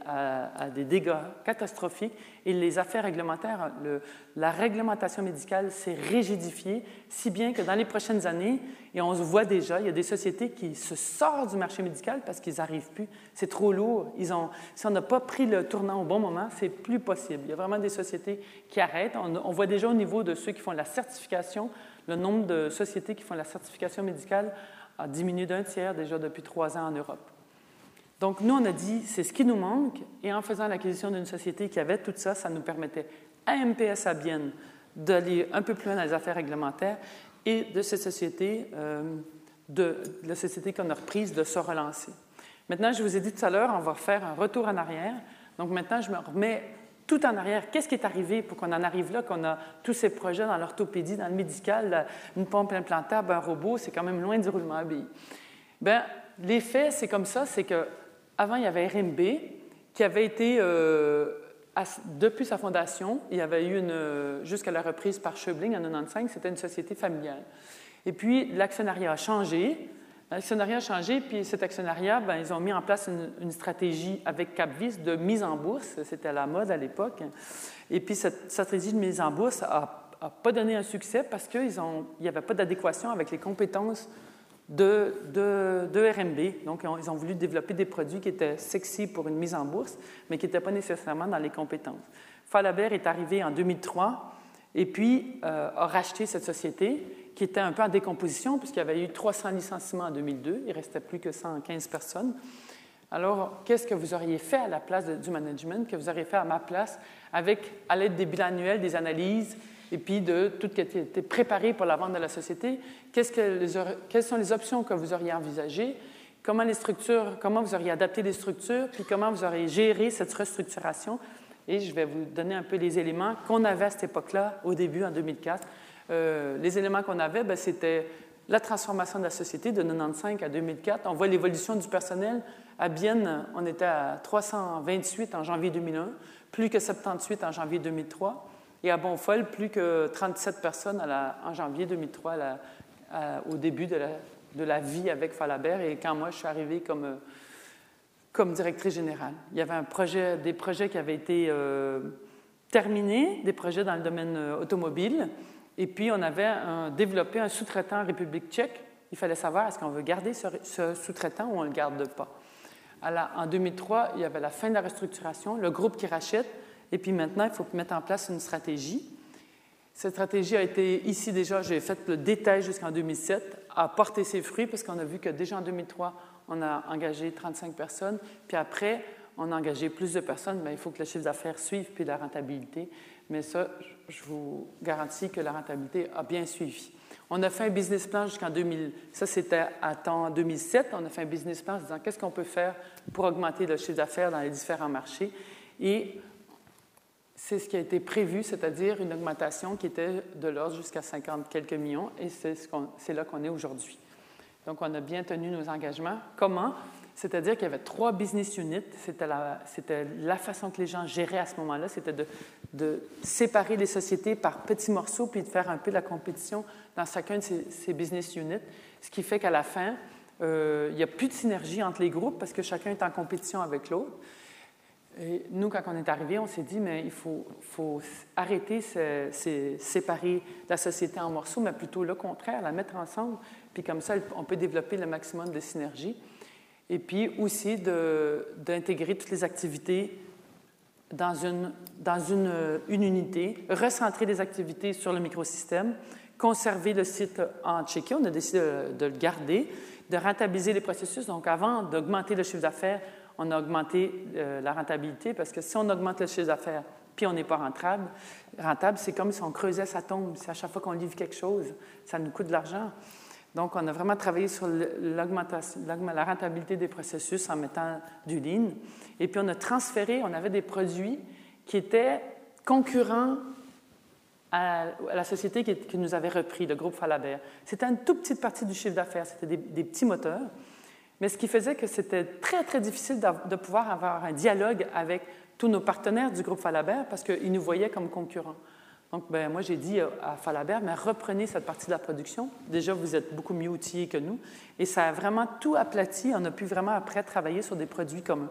dégâts catastrophiques. Et les affaires réglementaires, le, la réglementation médicale s'est rigidifiée, si bien que dans les prochaines années, et on se voit déjà, il y a des sociétés qui se sortent du marché médical parce qu'ils n'arrivent plus. C'est trop lourd. Ils ont, si on n'a pas pris le tournant au bon moment, c'est plus possible. Il y a vraiment des sociétés qui arrêtent. On voit déjà au niveau de ceux qui font la certification, le nombre de sociétés qui font la certification médicale a diminué d'un tiers déjà depuis trois ans en Europe. Donc, nous, on a dit, c'est ce qui nous manque, et en faisant l'acquisition d'une société qui avait tout ça, ça nous permettait à MPS à Bienne d'aller un peu plus loin dans les affaires réglementaires et de cette société, euh, de, la société qu'on a reprise, de se relancer. Maintenant, je vous ai dit tout à l'heure, on va faire un retour en arrière. Donc maintenant, je me remets tout en arrière. Qu'est-ce qui est arrivé pour qu'on en arrive là, qu'on a tous ces projets dans l'orthopédie, dans le médical, une pompe implantable, un robot, c'est quand même loin du roulement à billes. Bien, les faits, c'est comme ça, c'est que avant il y avait RMB qui avait été, euh, depuis sa fondation, il y avait eu une, jusqu'à la reprise par Schöbling en 1995, c'était une société familiale. Et puis, l'actionnariat a changé. L'actionnariat a changé, puis cet actionnariat, ben, ils ont mis en place une, stratégie avec Capvis de mise en bourse. C'était la mode à l'époque. Et puis cette stratégie de mise en bourse n'a pas donné un succès parce qu'il n'y avait pas d'adéquation avec les compétences de, de, RMB. Donc, ils ont voulu développer des produits qui étaient sexy pour une mise en bourse, mais qui n'étaient pas nécessairement dans les compétences. Falabert est arrivé en 2003 et puis euh, a racheté cette société qui était un peu en décomposition, puisqu'il y avait eu 300 licenciements en 2002, il restait plus que 115 personnes. Alors, qu'est-ce que vous auriez fait à la place du management, que vous auriez fait à ma place, avec, à l'aide des bilans annuels, des analyses, et puis de tout ce qui était préparé pour la vente de la société? Qu'est-ce que quelles sont les options que vous auriez envisagées? Comment les structures, comment vous auriez adapté les structures, puis comment vous auriez géré cette restructuration? Et je vais vous donner un peu les éléments qu'on avait à cette époque-là, au début, en 2004, euh, les éléments qu'on avait, ben, c'était la transformation de la société de 1995 à 2004. On voit l'évolution du personnel. À Bienne, on était à 328 en janvier 2001, plus que 78 en janvier 2003. Et à Bonfol, plus que 37 personnes en janvier 2003, au début de la, vie avec Falabert et quand moi je suis arrivée comme, comme directrice générale. Il y avait des projets qui avaient été euh, terminés, des projets dans le domaine euh, automobile. Et puis, on avait développé un sous-traitant en République tchèque. Il fallait savoir est-ce qu'on veut garder ce, sous-traitant ou on ne le garde pas? Alors, en 2003, il y avait la fin de la restructuration, le groupe qui rachète, et puis maintenant, il faut mettre en place une stratégie. Cette stratégie a été, ici déjà, j'ai fait le détail jusqu'en 2007, a porté ses fruits parce qu'on a vu que déjà en 2003, on a engagé 35 personnes, puis après, on a engagé plus de personnes, mais il faut que le chiffre d'affaires suive, puis la rentabilité. Mais ça, je vous garantis que la rentabilité a bien suivi. On a fait un business plan jusqu'en 2000. Ça, c'était à temps 2007. On a fait un business plan en disant qu'est-ce qu'on peut faire pour augmenter le chiffre d'affaires dans les différents marchés? Et c'est ce qui a été prévu, c'est-à-dire une augmentation qui était de l'ordre jusqu'à 50 quelques millions. Et c'est ce là qu'on est aujourd'hui. Donc, on a bien tenu nos engagements. Comment? C'est-à-dire qu'il y avait trois business units. C'était la, façon que les gens géraient à ce moment-là. C'était de, séparer les sociétés par petits morceaux puis de faire un peu la compétition dans chacun de ces, business units. Ce qui fait qu'à la fin, euh, il n'y a plus de synergie entre les groupes parce que chacun est en compétition avec l'autre. Nous, quand on est arrivé, on s'est dit, mais il faut, faut arrêter de séparer la société en morceaux, mais plutôt le contraire, la mettre ensemble. Puis comme ça, on peut développer le maximum de synergie et puis aussi d'intégrer toutes les activités dans, une, dans une, une, unité, recentrer les activités sur le microsystème, conserver le site en Tchéquie, on a décidé de, le garder, de rentabiliser les processus. Donc, avant d'augmenter le chiffre d'affaires, on a augmenté euh, la rentabilité parce que si on augmente le chiffre d'affaires puis on n'est pas rentable, rentable, c'est comme si on creusait sa tombe. C'est à chaque fois qu'on livre quelque chose, ça nous coûte de l'argent. Donc, on a vraiment travaillé sur la rentabilité des processus en mettant du lean. Et puis, on a transféré, on avait des produits qui étaient concurrents à, la société qui, nous avait repris, le groupe Falabert. C'était une toute petite partie du chiffre d'affaires, c'était des, petits moteurs, mais ce qui faisait que c'était très, très difficile de, pouvoir avoir un dialogue avec tous nos partenaires du groupe Falabert parce qu'ils nous voyaient comme concurrents. Donc, ben, moi, j'ai dit à Falabert, mais reprenez cette partie de la production. Déjà, vous êtes beaucoup mieux outillés que nous. Et ça a vraiment tout aplati. On a pu vraiment, après, travailler sur des produits communs.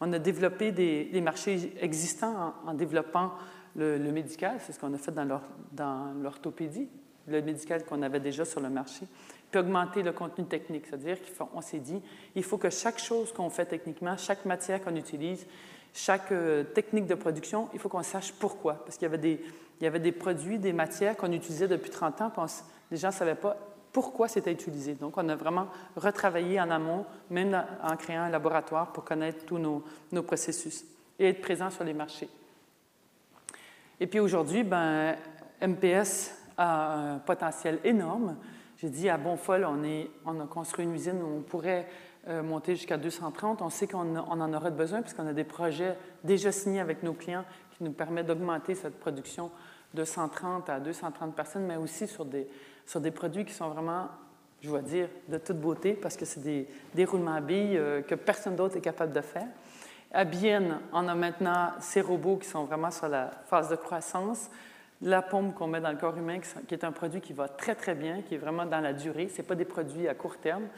On a développé des, marchés existants en développant le, médical, c'est ce qu'on a fait dans l'orthopédie, le médical qu'on avait déjà sur le marché, puis augmenter le contenu technique, c'est-à-dire qu'on s'est dit, il faut que chaque chose qu'on fait techniquement, chaque matière qu'on utilise, chaque euh, technique de production, il faut qu'on sache pourquoi. Parce qu'il y avait des, il y avait des produits, des matières qu'on utilisait depuis 30 ans, les gens ne savaient pas pourquoi c'était utilisé. Donc, on a vraiment retravaillé en amont, même en créant un laboratoire pour connaître tous nos, processus et être présent sur les marchés. Et puis aujourd'hui, ben, MPS a un potentiel énorme. J'ai dit à Bonfol, on, a construit une usine où on pourrait euh, monter jusqu'à 230. On sait qu'on on en aura besoin puisqu'on a des projets déjà signés avec nos clients qui nous permettent d'augmenter cette production de 130 à 230 personnes, mais aussi sur des, sur des produits qui sont vraiment, je dois dire, de toute beauté parce que c'est des déroulements à billes euh, que personne d'autre est capable de faire. À Bienne, on a maintenant ces robots qui sont vraiment sur la phase de croissance. La pompe qu'on met dans le corps humain, qui est un produit qui va très, très bien, qui est vraiment dans la durée. Ce pas des produits à court terme.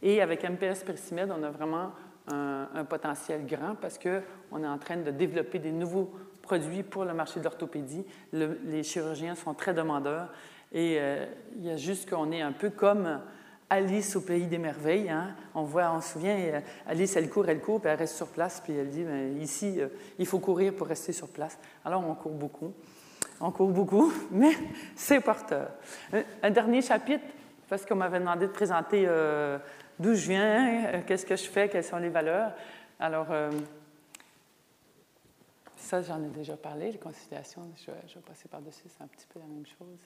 Et avec MPS Persimed, on a vraiment un, potentiel grand parce qu'on est en train de développer des nouveaux produits pour le marché de l'orthopédie. les chirurgiens sont très demandeurs. Et euh, il y a juste qu'on est un peu comme Alice au pays des merveilles. Hein. On voit, on se souvient, euh, Alice, elle court, elle court, puis elle reste sur place, puis elle dit, mais ici, euh, il faut courir pour rester sur place. Alors, on court beaucoup. On court beaucoup, mais c'est porteur. Un, dernier chapitre, parce qu'on m'avait demandé de présenter d'où je viens, qu'est-ce que je fais, quelles sont les valeurs. Alors, ça, j'en ai déjà parlé, les conciliations, je, vais passer par-dessus, c'est un petit peu la même chose.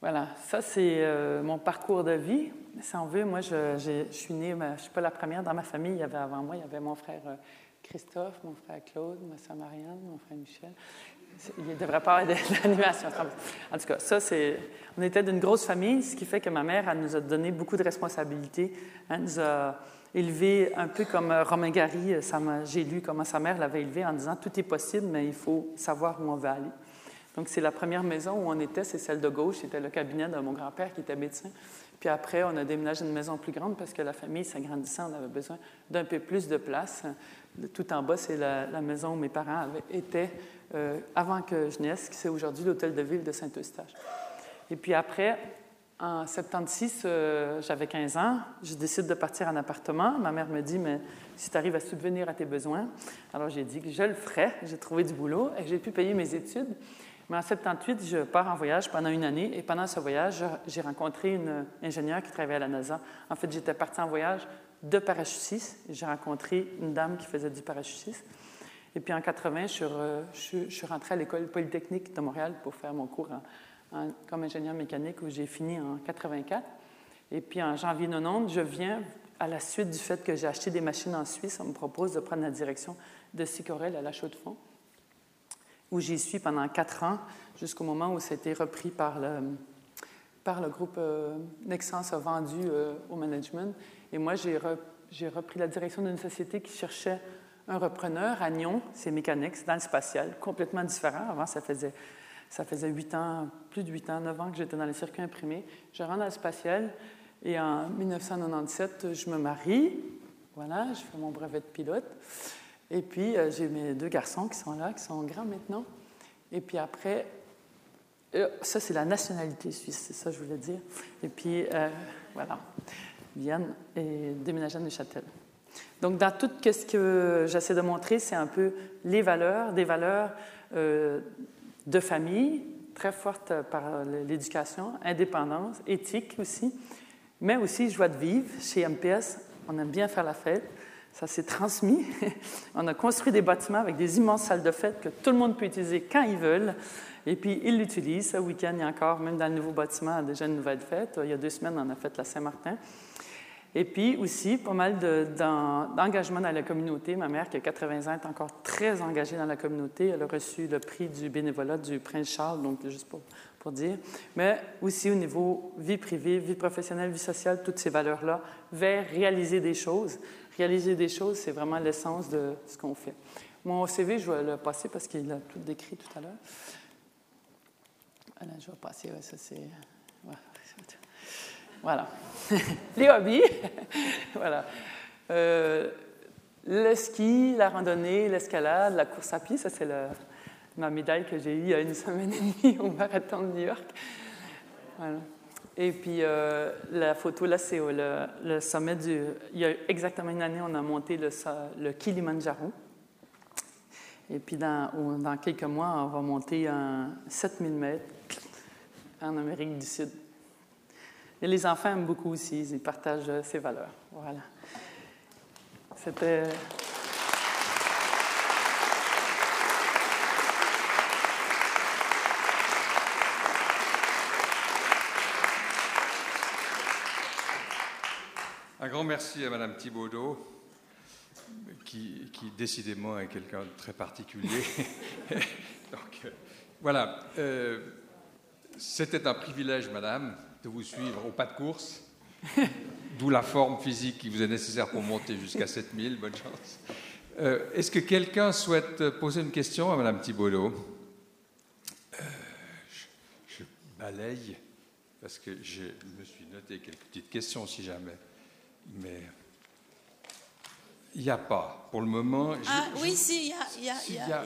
Voilà, ça c'est euh, mon parcours de vie. Si on moi je, suis née, je ne suis pas la première dans ma famille. Il y avait avant moi, il y avait mon frère euh, Christophe, mon frère Claude, ma soeur Marianne, mon frère Michel. Il ne devrait pas avoir d'animation. En tout cas, ça c'est. On était d'une grosse famille, ce qui fait que ma mère, elle nous a donné beaucoup de responsabilités. Elle nous a élevés un peu comme euh, Romain Gary. J'ai lu comment sa mère l'avait élevé en disant tout est possible, mais il faut savoir où on veut aller. Donc, c'est la première maison où on était, c'est celle de gauche, c'était le cabinet de mon grand-père qui était médecin. Puis après, on a déménagé une maison plus grande parce que la famille s'agrandissait, on avait besoin d'un peu plus de place. Tout en bas, c'est la, maison où mes parents étaient euh, avant que je naisse, qui c'est aujourd'hui l'hôtel de ville de Saint-Eustache. Et puis après, en 76, euh, j'avais 15 ans, je décide de partir en appartement. Ma mère me dit, mais si tu arrives à subvenir à tes besoins, alors j'ai dit que je le ferais. J'ai trouvé du boulot et j'ai pu payer mes études. Mais en 78, je pars en voyage pendant une année et pendant ce voyage, j'ai rencontré une ingénieure qui travaillait à la NASA. En fait, j'étais partie en voyage de parachutiste. J'ai rencontré une dame qui faisait du parachutisme. Et puis en 80, je suis, rentrée à l'école polytechnique de Montréal pour faire mon cours comme ingénieur mécanique où j'ai fini en 84. Et puis en janvier 90, je viens à la suite du fait que j'ai acheté des machines en Suisse. On me propose de prendre la direction de Sicorel à la Chaux-de-Fonds où j'y suis pendant quatre ans, jusqu'au moment où été repris par le, par le groupe euh, Nexans a vendu euh, au management. Et moi, j'ai, repris la direction d'une société qui cherchait un repreneur à Nyon, c'est Mécanix, dans le spatial, complètement différent. Avant, ça faisait, ça faisait 8 ans, plus de 8 ans, 9 ans que j'étais dans les circuits imprimés. Je rentre dans le spatial et en 1997, je me marie. Voilà, je fais mon brevet de pilote. Et puis, euh, j'ai mes deux garçons qui sont là, qui sont grands maintenant. Et puis après, euh, ça, c'est la nationalité suisse, c'est ça que je voulais dire. Et puis, euh, voilà, Vienne et déménagé à Neuchâtel. Donc, dans tout ce que j'essaie de montrer, c'est un peu les valeurs, des valeurs de famille, très fortes par l'éducation, indépendance, éthique aussi, mais aussi joie de vivre. Chez MPS, on aime bien faire la fête. ça s'est transmis. On a construit des bâtiments avec des immenses salles de fête que tout le monde peut utiliser quand ils veulent. Et puis, ils l'utilisent. Ce week-end, il y a encore, même dans le nouveau bâtiment, déjà une nouvelle fête. Il y a deux semaines, on a fait la Saint-Martin. Et puis aussi, pas mal d'engagement dans la communauté. Ma mère, qui a 80 ans, est encore très engagée dans la communauté. Elle a reçu le prix du bénévolat du Prince Charles, donc juste pour, pour dire. Mais aussi au niveau vie privée, vie professionnelle, vie sociale, toutes ces valeurs-là, vers réaliser des choses. Réaliser des choses, c'est vraiment l'essence de ce qu'on fait. Mon CV, je vais le passer parce qu'il a tout décrit tout à l'heure. Voilà, je vais passer, ça c'est... Voilà. les hobbies. voilà. Euh, le ski, la randonnée, l'escalade, la course à pied, ça c'est ma médaille que j'ai eue il y a une semaine et demie au marathon de New York. Et puis euh, la photo là, c'est le, sommet du. Il y a exactement une année, on a monté le, le Kilimanjaro. Et puis dans, dans, quelques mois, on va monter un 7000 mètres en Amérique du Sud. Et les enfants aiment beaucoup aussi, ils partagent euh, ces valeurs. Voilà. C'était. Un grand merci à Madame Thibaudot, qui, décidément est quelqu'un de très particulier. Donc, euh, voilà. Euh, c'était un privilège, Madame, de vous suivre au pas de course, d'où la forme physique qui vous est nécessaire pour monter jusqu'à 7000. Bonne chance. Euh, est-ce que quelqu'un souhaite poser une question à Mme Thibault euh, je, balaye parce que je me suis noté quelques petites questions si jamais. Mais il n'y a pas. Pour le moment. ah oui, si, il y a.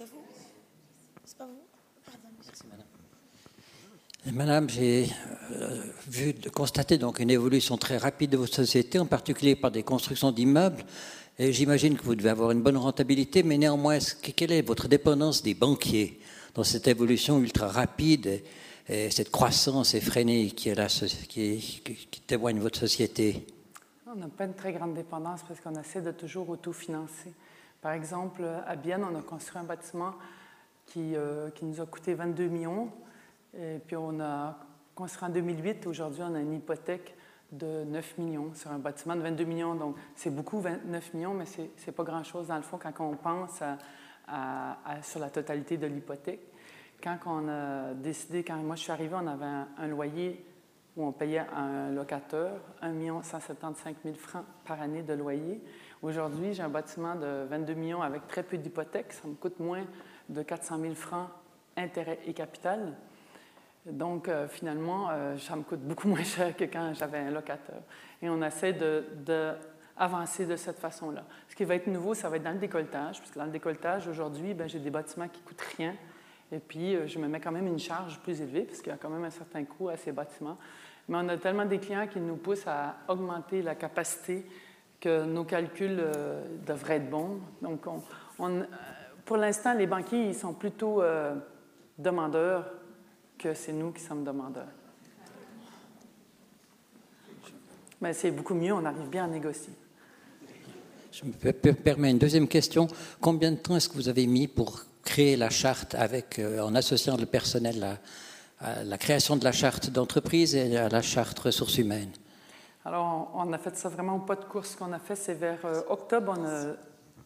y a Madame, j'ai euh, vu, constaté donc une évolution très rapide de votre société, en particulier par des constructions d'immeubles. Et j'imagine que vous devez avoir une bonne rentabilité, mais néanmoins, quelle est votre dépendance des banquiers dans cette évolution ultra rapide et, cette croissance effrénée qui, est là, qui, qui témoigne de votre société? On n'a pas une très grande dépendance parce qu'on essaie de toujours autofinancer. Par exemple, à Bienne, on a construit un bâtiment qui, euh, qui nous a coûté 22 millions. Et puis on a construit en 2008. Aujourd'hui, on a une hypothèque de 9 millions sur un bâtiment de 22 millions. Donc, c'est beaucoup, 29 millions, mais ce n'est pas grand-chose dans le fond quand on pense à, sur la totalité de l'hypothèque. Quand on a décidé, quand moi je suis arrivée, on avait un, loyer où on payait un locateur 1 175 000 francs par année de loyer. Aujourd'hui, j'ai un bâtiment de 22 millions avec très peu d'hypothèque. Ça me coûte moins de 400 000 francs intérêt et capital. Donc, euh, finalement, euh, ça me coûte beaucoup moins cher que quand j'avais un locateur. Et on essaie d'avancer de, de, cette façon-là. Ce qui va être nouveau, ça va être dans le décolletage, puisque dans le décolletage, aujourd'hui, ben, j'ai des bâtiments qui ne coûtent rien. Et puis, euh, je me mets quand même une charge plus élevée, puisqu'il y a quand même un certain coût à ces bâtiments. Mais on a tellement des clients qui nous poussent à augmenter la capacité que nos calculs devraient être bons. Donc, on, pour l'instant, les banquiers, ils sont plutôt demandeurs que c'est nous qui sommes demandeurs. Mais c'est beaucoup mieux, on arrive bien à négocier. Je me permets une deuxième question. Combien de temps est-ce que vous avez mis pour créer la charte avec, euh, en associant le personnel à, la création de la charte d'entreprise et à la charte ressources humaines? Alors, on, a fait ça vraiment pas de course. Ce qu'on a fait, c'est vers euh, octobre, on a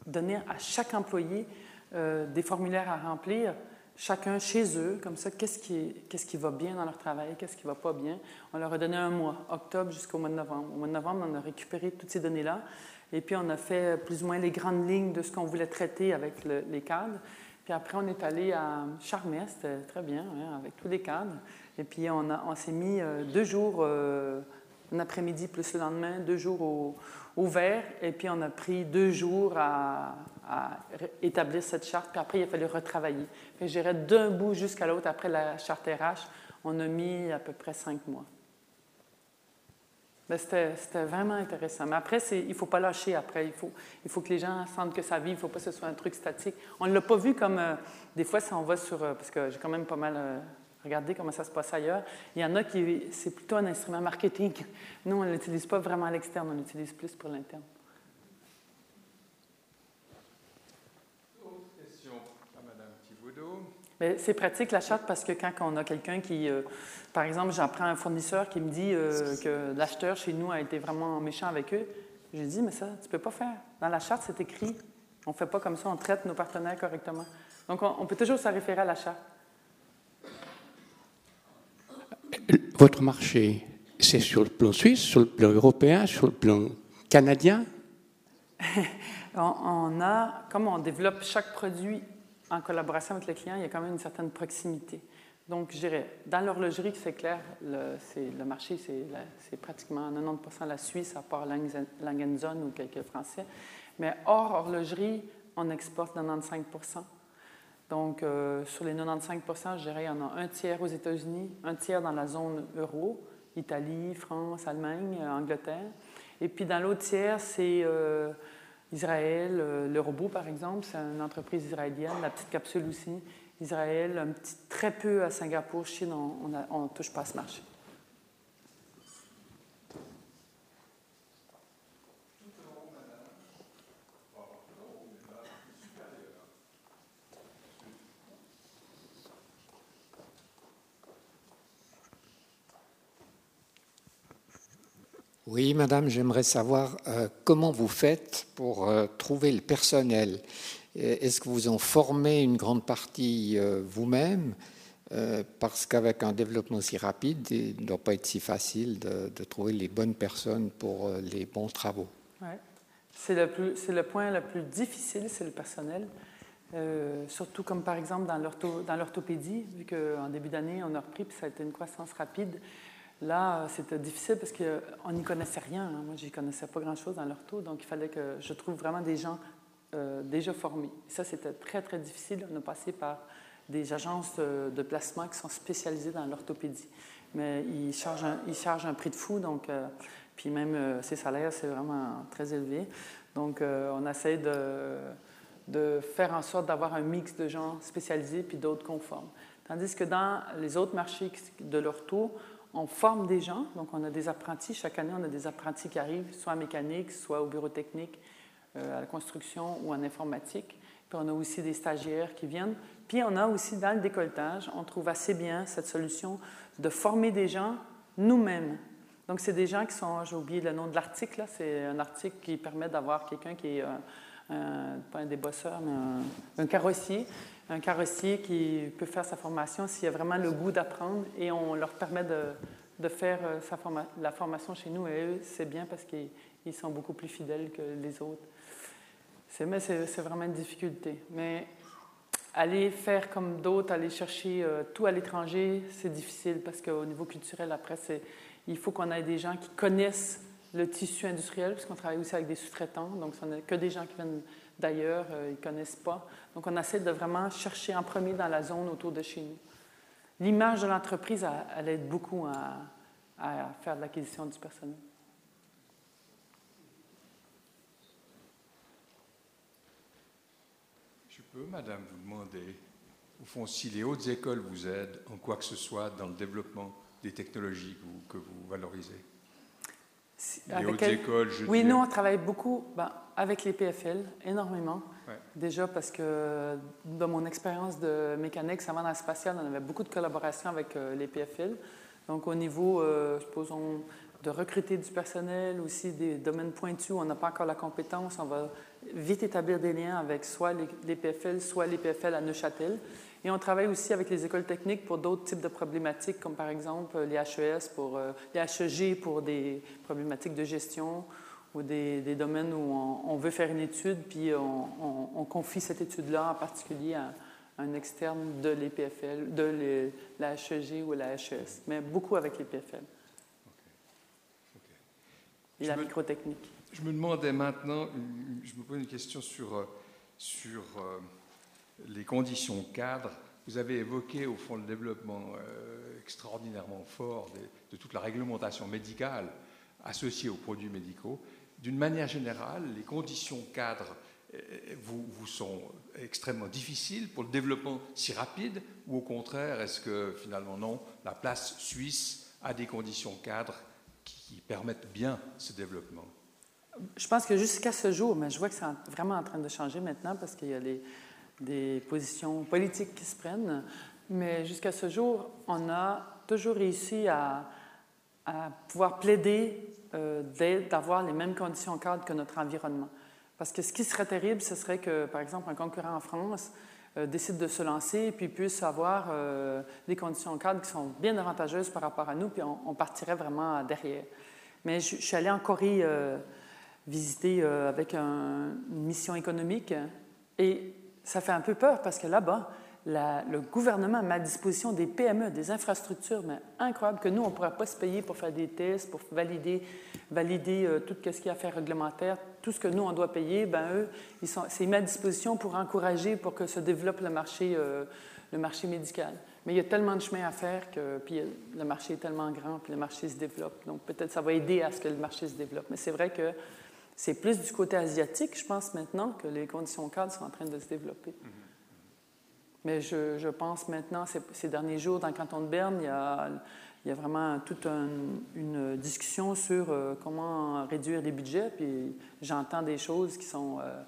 donné à chaque employé euh, des formulaires à remplir chacun chez eux, comme ça, qu'est-ce qui, va bien dans leur travail, qu'est-ce qui va pas bien. On leur a donné un mois, octobre jusqu'au mois de novembre. Au mois de novembre, on a récupéré toutes ces données-là, et puis on a fait plus ou moins les grandes lignes de ce qu'on voulait traiter avec les cadres. Puis après, on est allé à Charmès, c'était très bien, hein, avec tous les cadres. Et puis on, a, on s'est mis euh, deux jours, un après-midi plus le lendemain, deux jours au, au vert, et puis on a pris deux jours à, établir cette charte, puis après, il a fallu retravailler. je dirais d'un bout jusqu'à l'autre, après la charte RH, on a mis à peu près cinq mois. C'était vraiment intéressant. Mais après, il ne faut pas lâcher après. Il faut, il faut que les gens sentent que ça vit. Il ne faut pas que ce soit un truc statique. On ne l'a pas vu comme... Euh, des fois, ça on va sur... Euh, parce que j'ai quand même pas mal euh, regardé comment ça se passe ailleurs. Il y en a qui... C'est plutôt un instrument marketing. Nous, on ne l'utilise pas vraiment à l'externe. On l'utilise plus pour l'interne. C'est pratique la charte parce que quand on a quelqu'un qui, euh, par exemple, j'apprends un fournisseur qui me dit euh, que l'acheteur chez nous a été vraiment méchant avec eux, j'ai dit, mais ça, tu ne peux pas faire. Dans la charte, c'est écrit. On ne fait pas comme ça, on traite nos partenaires correctement. Donc, on, peut toujours se référer à la charte. Votre marché, c'est sur le plan suisse, sur le plan européen, sur le plan canadien on a, comme on développe chaque produit en collaboration avec le client, il y a quand même une certaine proximité. Donc, je dirais, dans l'horlogerie, c'est clair, le, le marché, c'est pratiquement 90% la Suisse, à part Langenson ou quelques Français. Mais hors horlogerie, on exporte 95 Donc, euh, sur les 95% je dirais, il y en a un tiers aux États-Unis, un tiers dans la zone euro, Italie, France, Allemagne, Angleterre. Et puis, dans l'autre tiers, c'est euh, Israël, euh, le robot, par exemple, c'est une entreprise israélienne, la petite capsule aussi. Israël, très peu à Singapour, Chine, on ne touche pas à ce marché. Oui, madame, j'aimerais savoir euh, comment vous faites pour euh, trouver le personnel? Est-ce que vous en formez une grande partie euh, vous-même? Parce qu'avec un développement si rapide, il ne doit pas être si facile de, trouver les bonnes personnes pour les bons travaux. Ouais. C'est le, le, point le plus difficile, c'est le personnel. surtout comme par exemple dans l'orthopédie, vu qu'en début d'année, on a repris, puis ça a été une croissance rapide. Là, c'était difficile parce qu'on n'y connaissait rien. Hein. Moi, je n'y connaissais pas grand-chose dans l'ortho, donc il fallait que je trouve vraiment des gens euh, déjà formés. ça, c'était très, très difficile. On a passé par des agences de, placement qui sont spécialisées dans l'orthopédie. Mais ils chargent, un, prix de fou, donc, euh, puis même euh, ces salaires, c'est vraiment très élevé. Donc, on essaie de, de faire en sorte d'avoir un mix de gens spécialisés puis d'autres conformes. Tandis que dans les autres marchés de l'ortho, on forme des gens, donc on a des apprentis. Chaque année, on a des apprentis qui arrivent, soit en mécanique, soit au bureau technique, euh, à la construction ou en informatique. Puis on a aussi des stagiaires qui viennent. Puis on a aussi dans le décolletage, on trouve assez bien cette solution de former des gens nous-mêmes. Donc c'est des gens qui sont, j'ai oublié le nom de l'article, c'est un article qui permet d'avoir quelqu'un qui est, un, pas un débosseur, mais un carrossier, un carrossier qui peut faire sa formation s'il a vraiment le goût d'apprendre et on leur permet de, faire euh, la formation chez nous. Et eux, c'est bien parce qu'ils sont beaucoup plus fidèles que les autres. C'est, mais c'est, vraiment une difficulté. Mais aller faire comme d'autres, aller chercher euh, tout à l'étranger, c'est difficile parce qu'au niveau culturel, après, c'est, il faut qu'on ait des gens qui connaissent le tissu industriel, puisqu'on travaille aussi avec des sous-traitants, donc ce n'est que des gens qui viennent d'ailleurs, euh, ils ne connaissent pas. Donc, on essaie de vraiment chercher en premier dans la zone autour de chez nous. L'image de l'entreprise, elle, aide beaucoup à, faire de l'acquisition du personnel. Je peux, madame, vous demander, au fond, si les hautes écoles vous aident en quoi que ce soit dans le développement des technologies que vous, valorisez? Les hautes écoles, je Oui, nous, on travaille beaucoup ben, avec les PFL, énormément. Déjà parce que dans mon expérience de mécanique, avant dans le spatial, on avait beaucoup de collaboration avec euh, les PFL. Donc au niveau, euh, supposons, de recruter du personnel, aussi des domaines pointus où on n'a pas encore la compétence, on va vite établir des liens avec soit les, PFL, soit les PFL à Neuchâtel. Et on travaille aussi avec les écoles techniques pour d'autres types de problématiques, comme par exemple les HES pour euh, les HEG pour des problématiques de gestion ou des, domaines où on, veut faire une étude, puis on, confie cette étude-là en particulier à, un externe de l'EPFL, de la HEG ou la HES, mais beaucoup avec l'EPFL. Et la microtechnique. Je me demandais maintenant, je me pose une question sur, euh, sur euh, les conditions cadres. Vous avez évoqué au fond le développement euh, extraordinairement fort de, de toute la réglementation médicale associés aux produits médicaux. D'une manière générale, les conditions cadres euh, vous, vous, sont extrêmement difficiles pour le développement si rapide ou au contraire, est-ce que finalement non, la place suisse a des conditions cadres qui permettent bien ce développement? Je pense que jusqu'à ce jour, mais je vois que c'est vraiment en train de changer maintenant parce qu'il y a des positions politiques qui se prennent, mais jusqu'à ce jour, on a toujours réussi à, pouvoir plaider euh, d'avoir les mêmes conditions cadres que notre environnement. Parce que ce qui serait terrible, ce serait que, par exemple, un concurrent en France euh, décide de se lancer et puis puisse avoir euh, des conditions cadres qui sont bien avantageuses par rapport à nous, puis on, partirait vraiment derrière. Mais je, suis allée en Corée visiter avec une mission économique et ça fait un peu peur parce que là-bas, le gouvernement met à disposition des PME, des infrastructures mais incroyables que nous, on ne pourrait pas se payer pour faire des tests, pour valider, euh, tout ce qu'il y a à faire réglementaire. Tout ce que nous, on doit payer, ben eux, c'est mis à disposition pour encourager, pour que se développe le marché, euh, le marché médical. Mais il y a tellement de chemin à faire que puis le marché est tellement grand, puis le marché se développe. Donc peut-être ça va aider à ce que le marché se développe. Mais c'est vrai que c'est plus du côté asiatique, je pense maintenant, que les conditions cadres sont en train de se développer. Mm-hmm. Mais je, pense maintenant, ces, derniers jours, dans le canton de Berne, il y a, vraiment toute une discussion sur euh, comment réduire les budgets. Puis j'entends des choses qui sont, euh,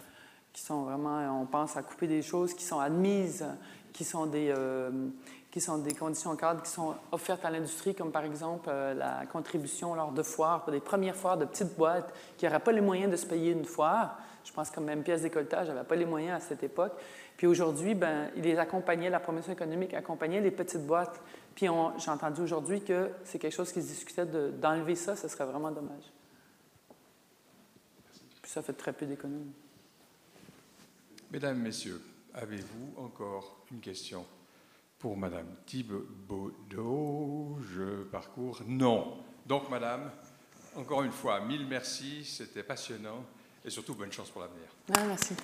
qui sont vraiment, on pense à couper des choses qui sont admises, qui sont des, euh, qui sont des conditions cadres qui sont offertes à l'industrie, comme par exemple la contribution lors de foires, pour des premières foires de petites boîtes qui n'auraient pas les moyens de se payer une foire. Je pense que même pièce d'écoltage n'avait pas les moyens à cette époque. Puis aujourd'hui, ben, il les accompagnait, la promotion économique accompagnait les petites boîtes. Puis j'ai entendu aujourd'hui que c'est quelque chose qui se discutait d'enlever ça, ce serait vraiment dommage. Puis ça fait très peu d'économies. Mesdames, Messieurs, avez-vous encore une question pour Madame Thibaudot? Je parcours. Non. Donc, Madame, encore une fois, mille merci, c'était passionnant et surtout bonne chance pour l'avenir. Ah, merci.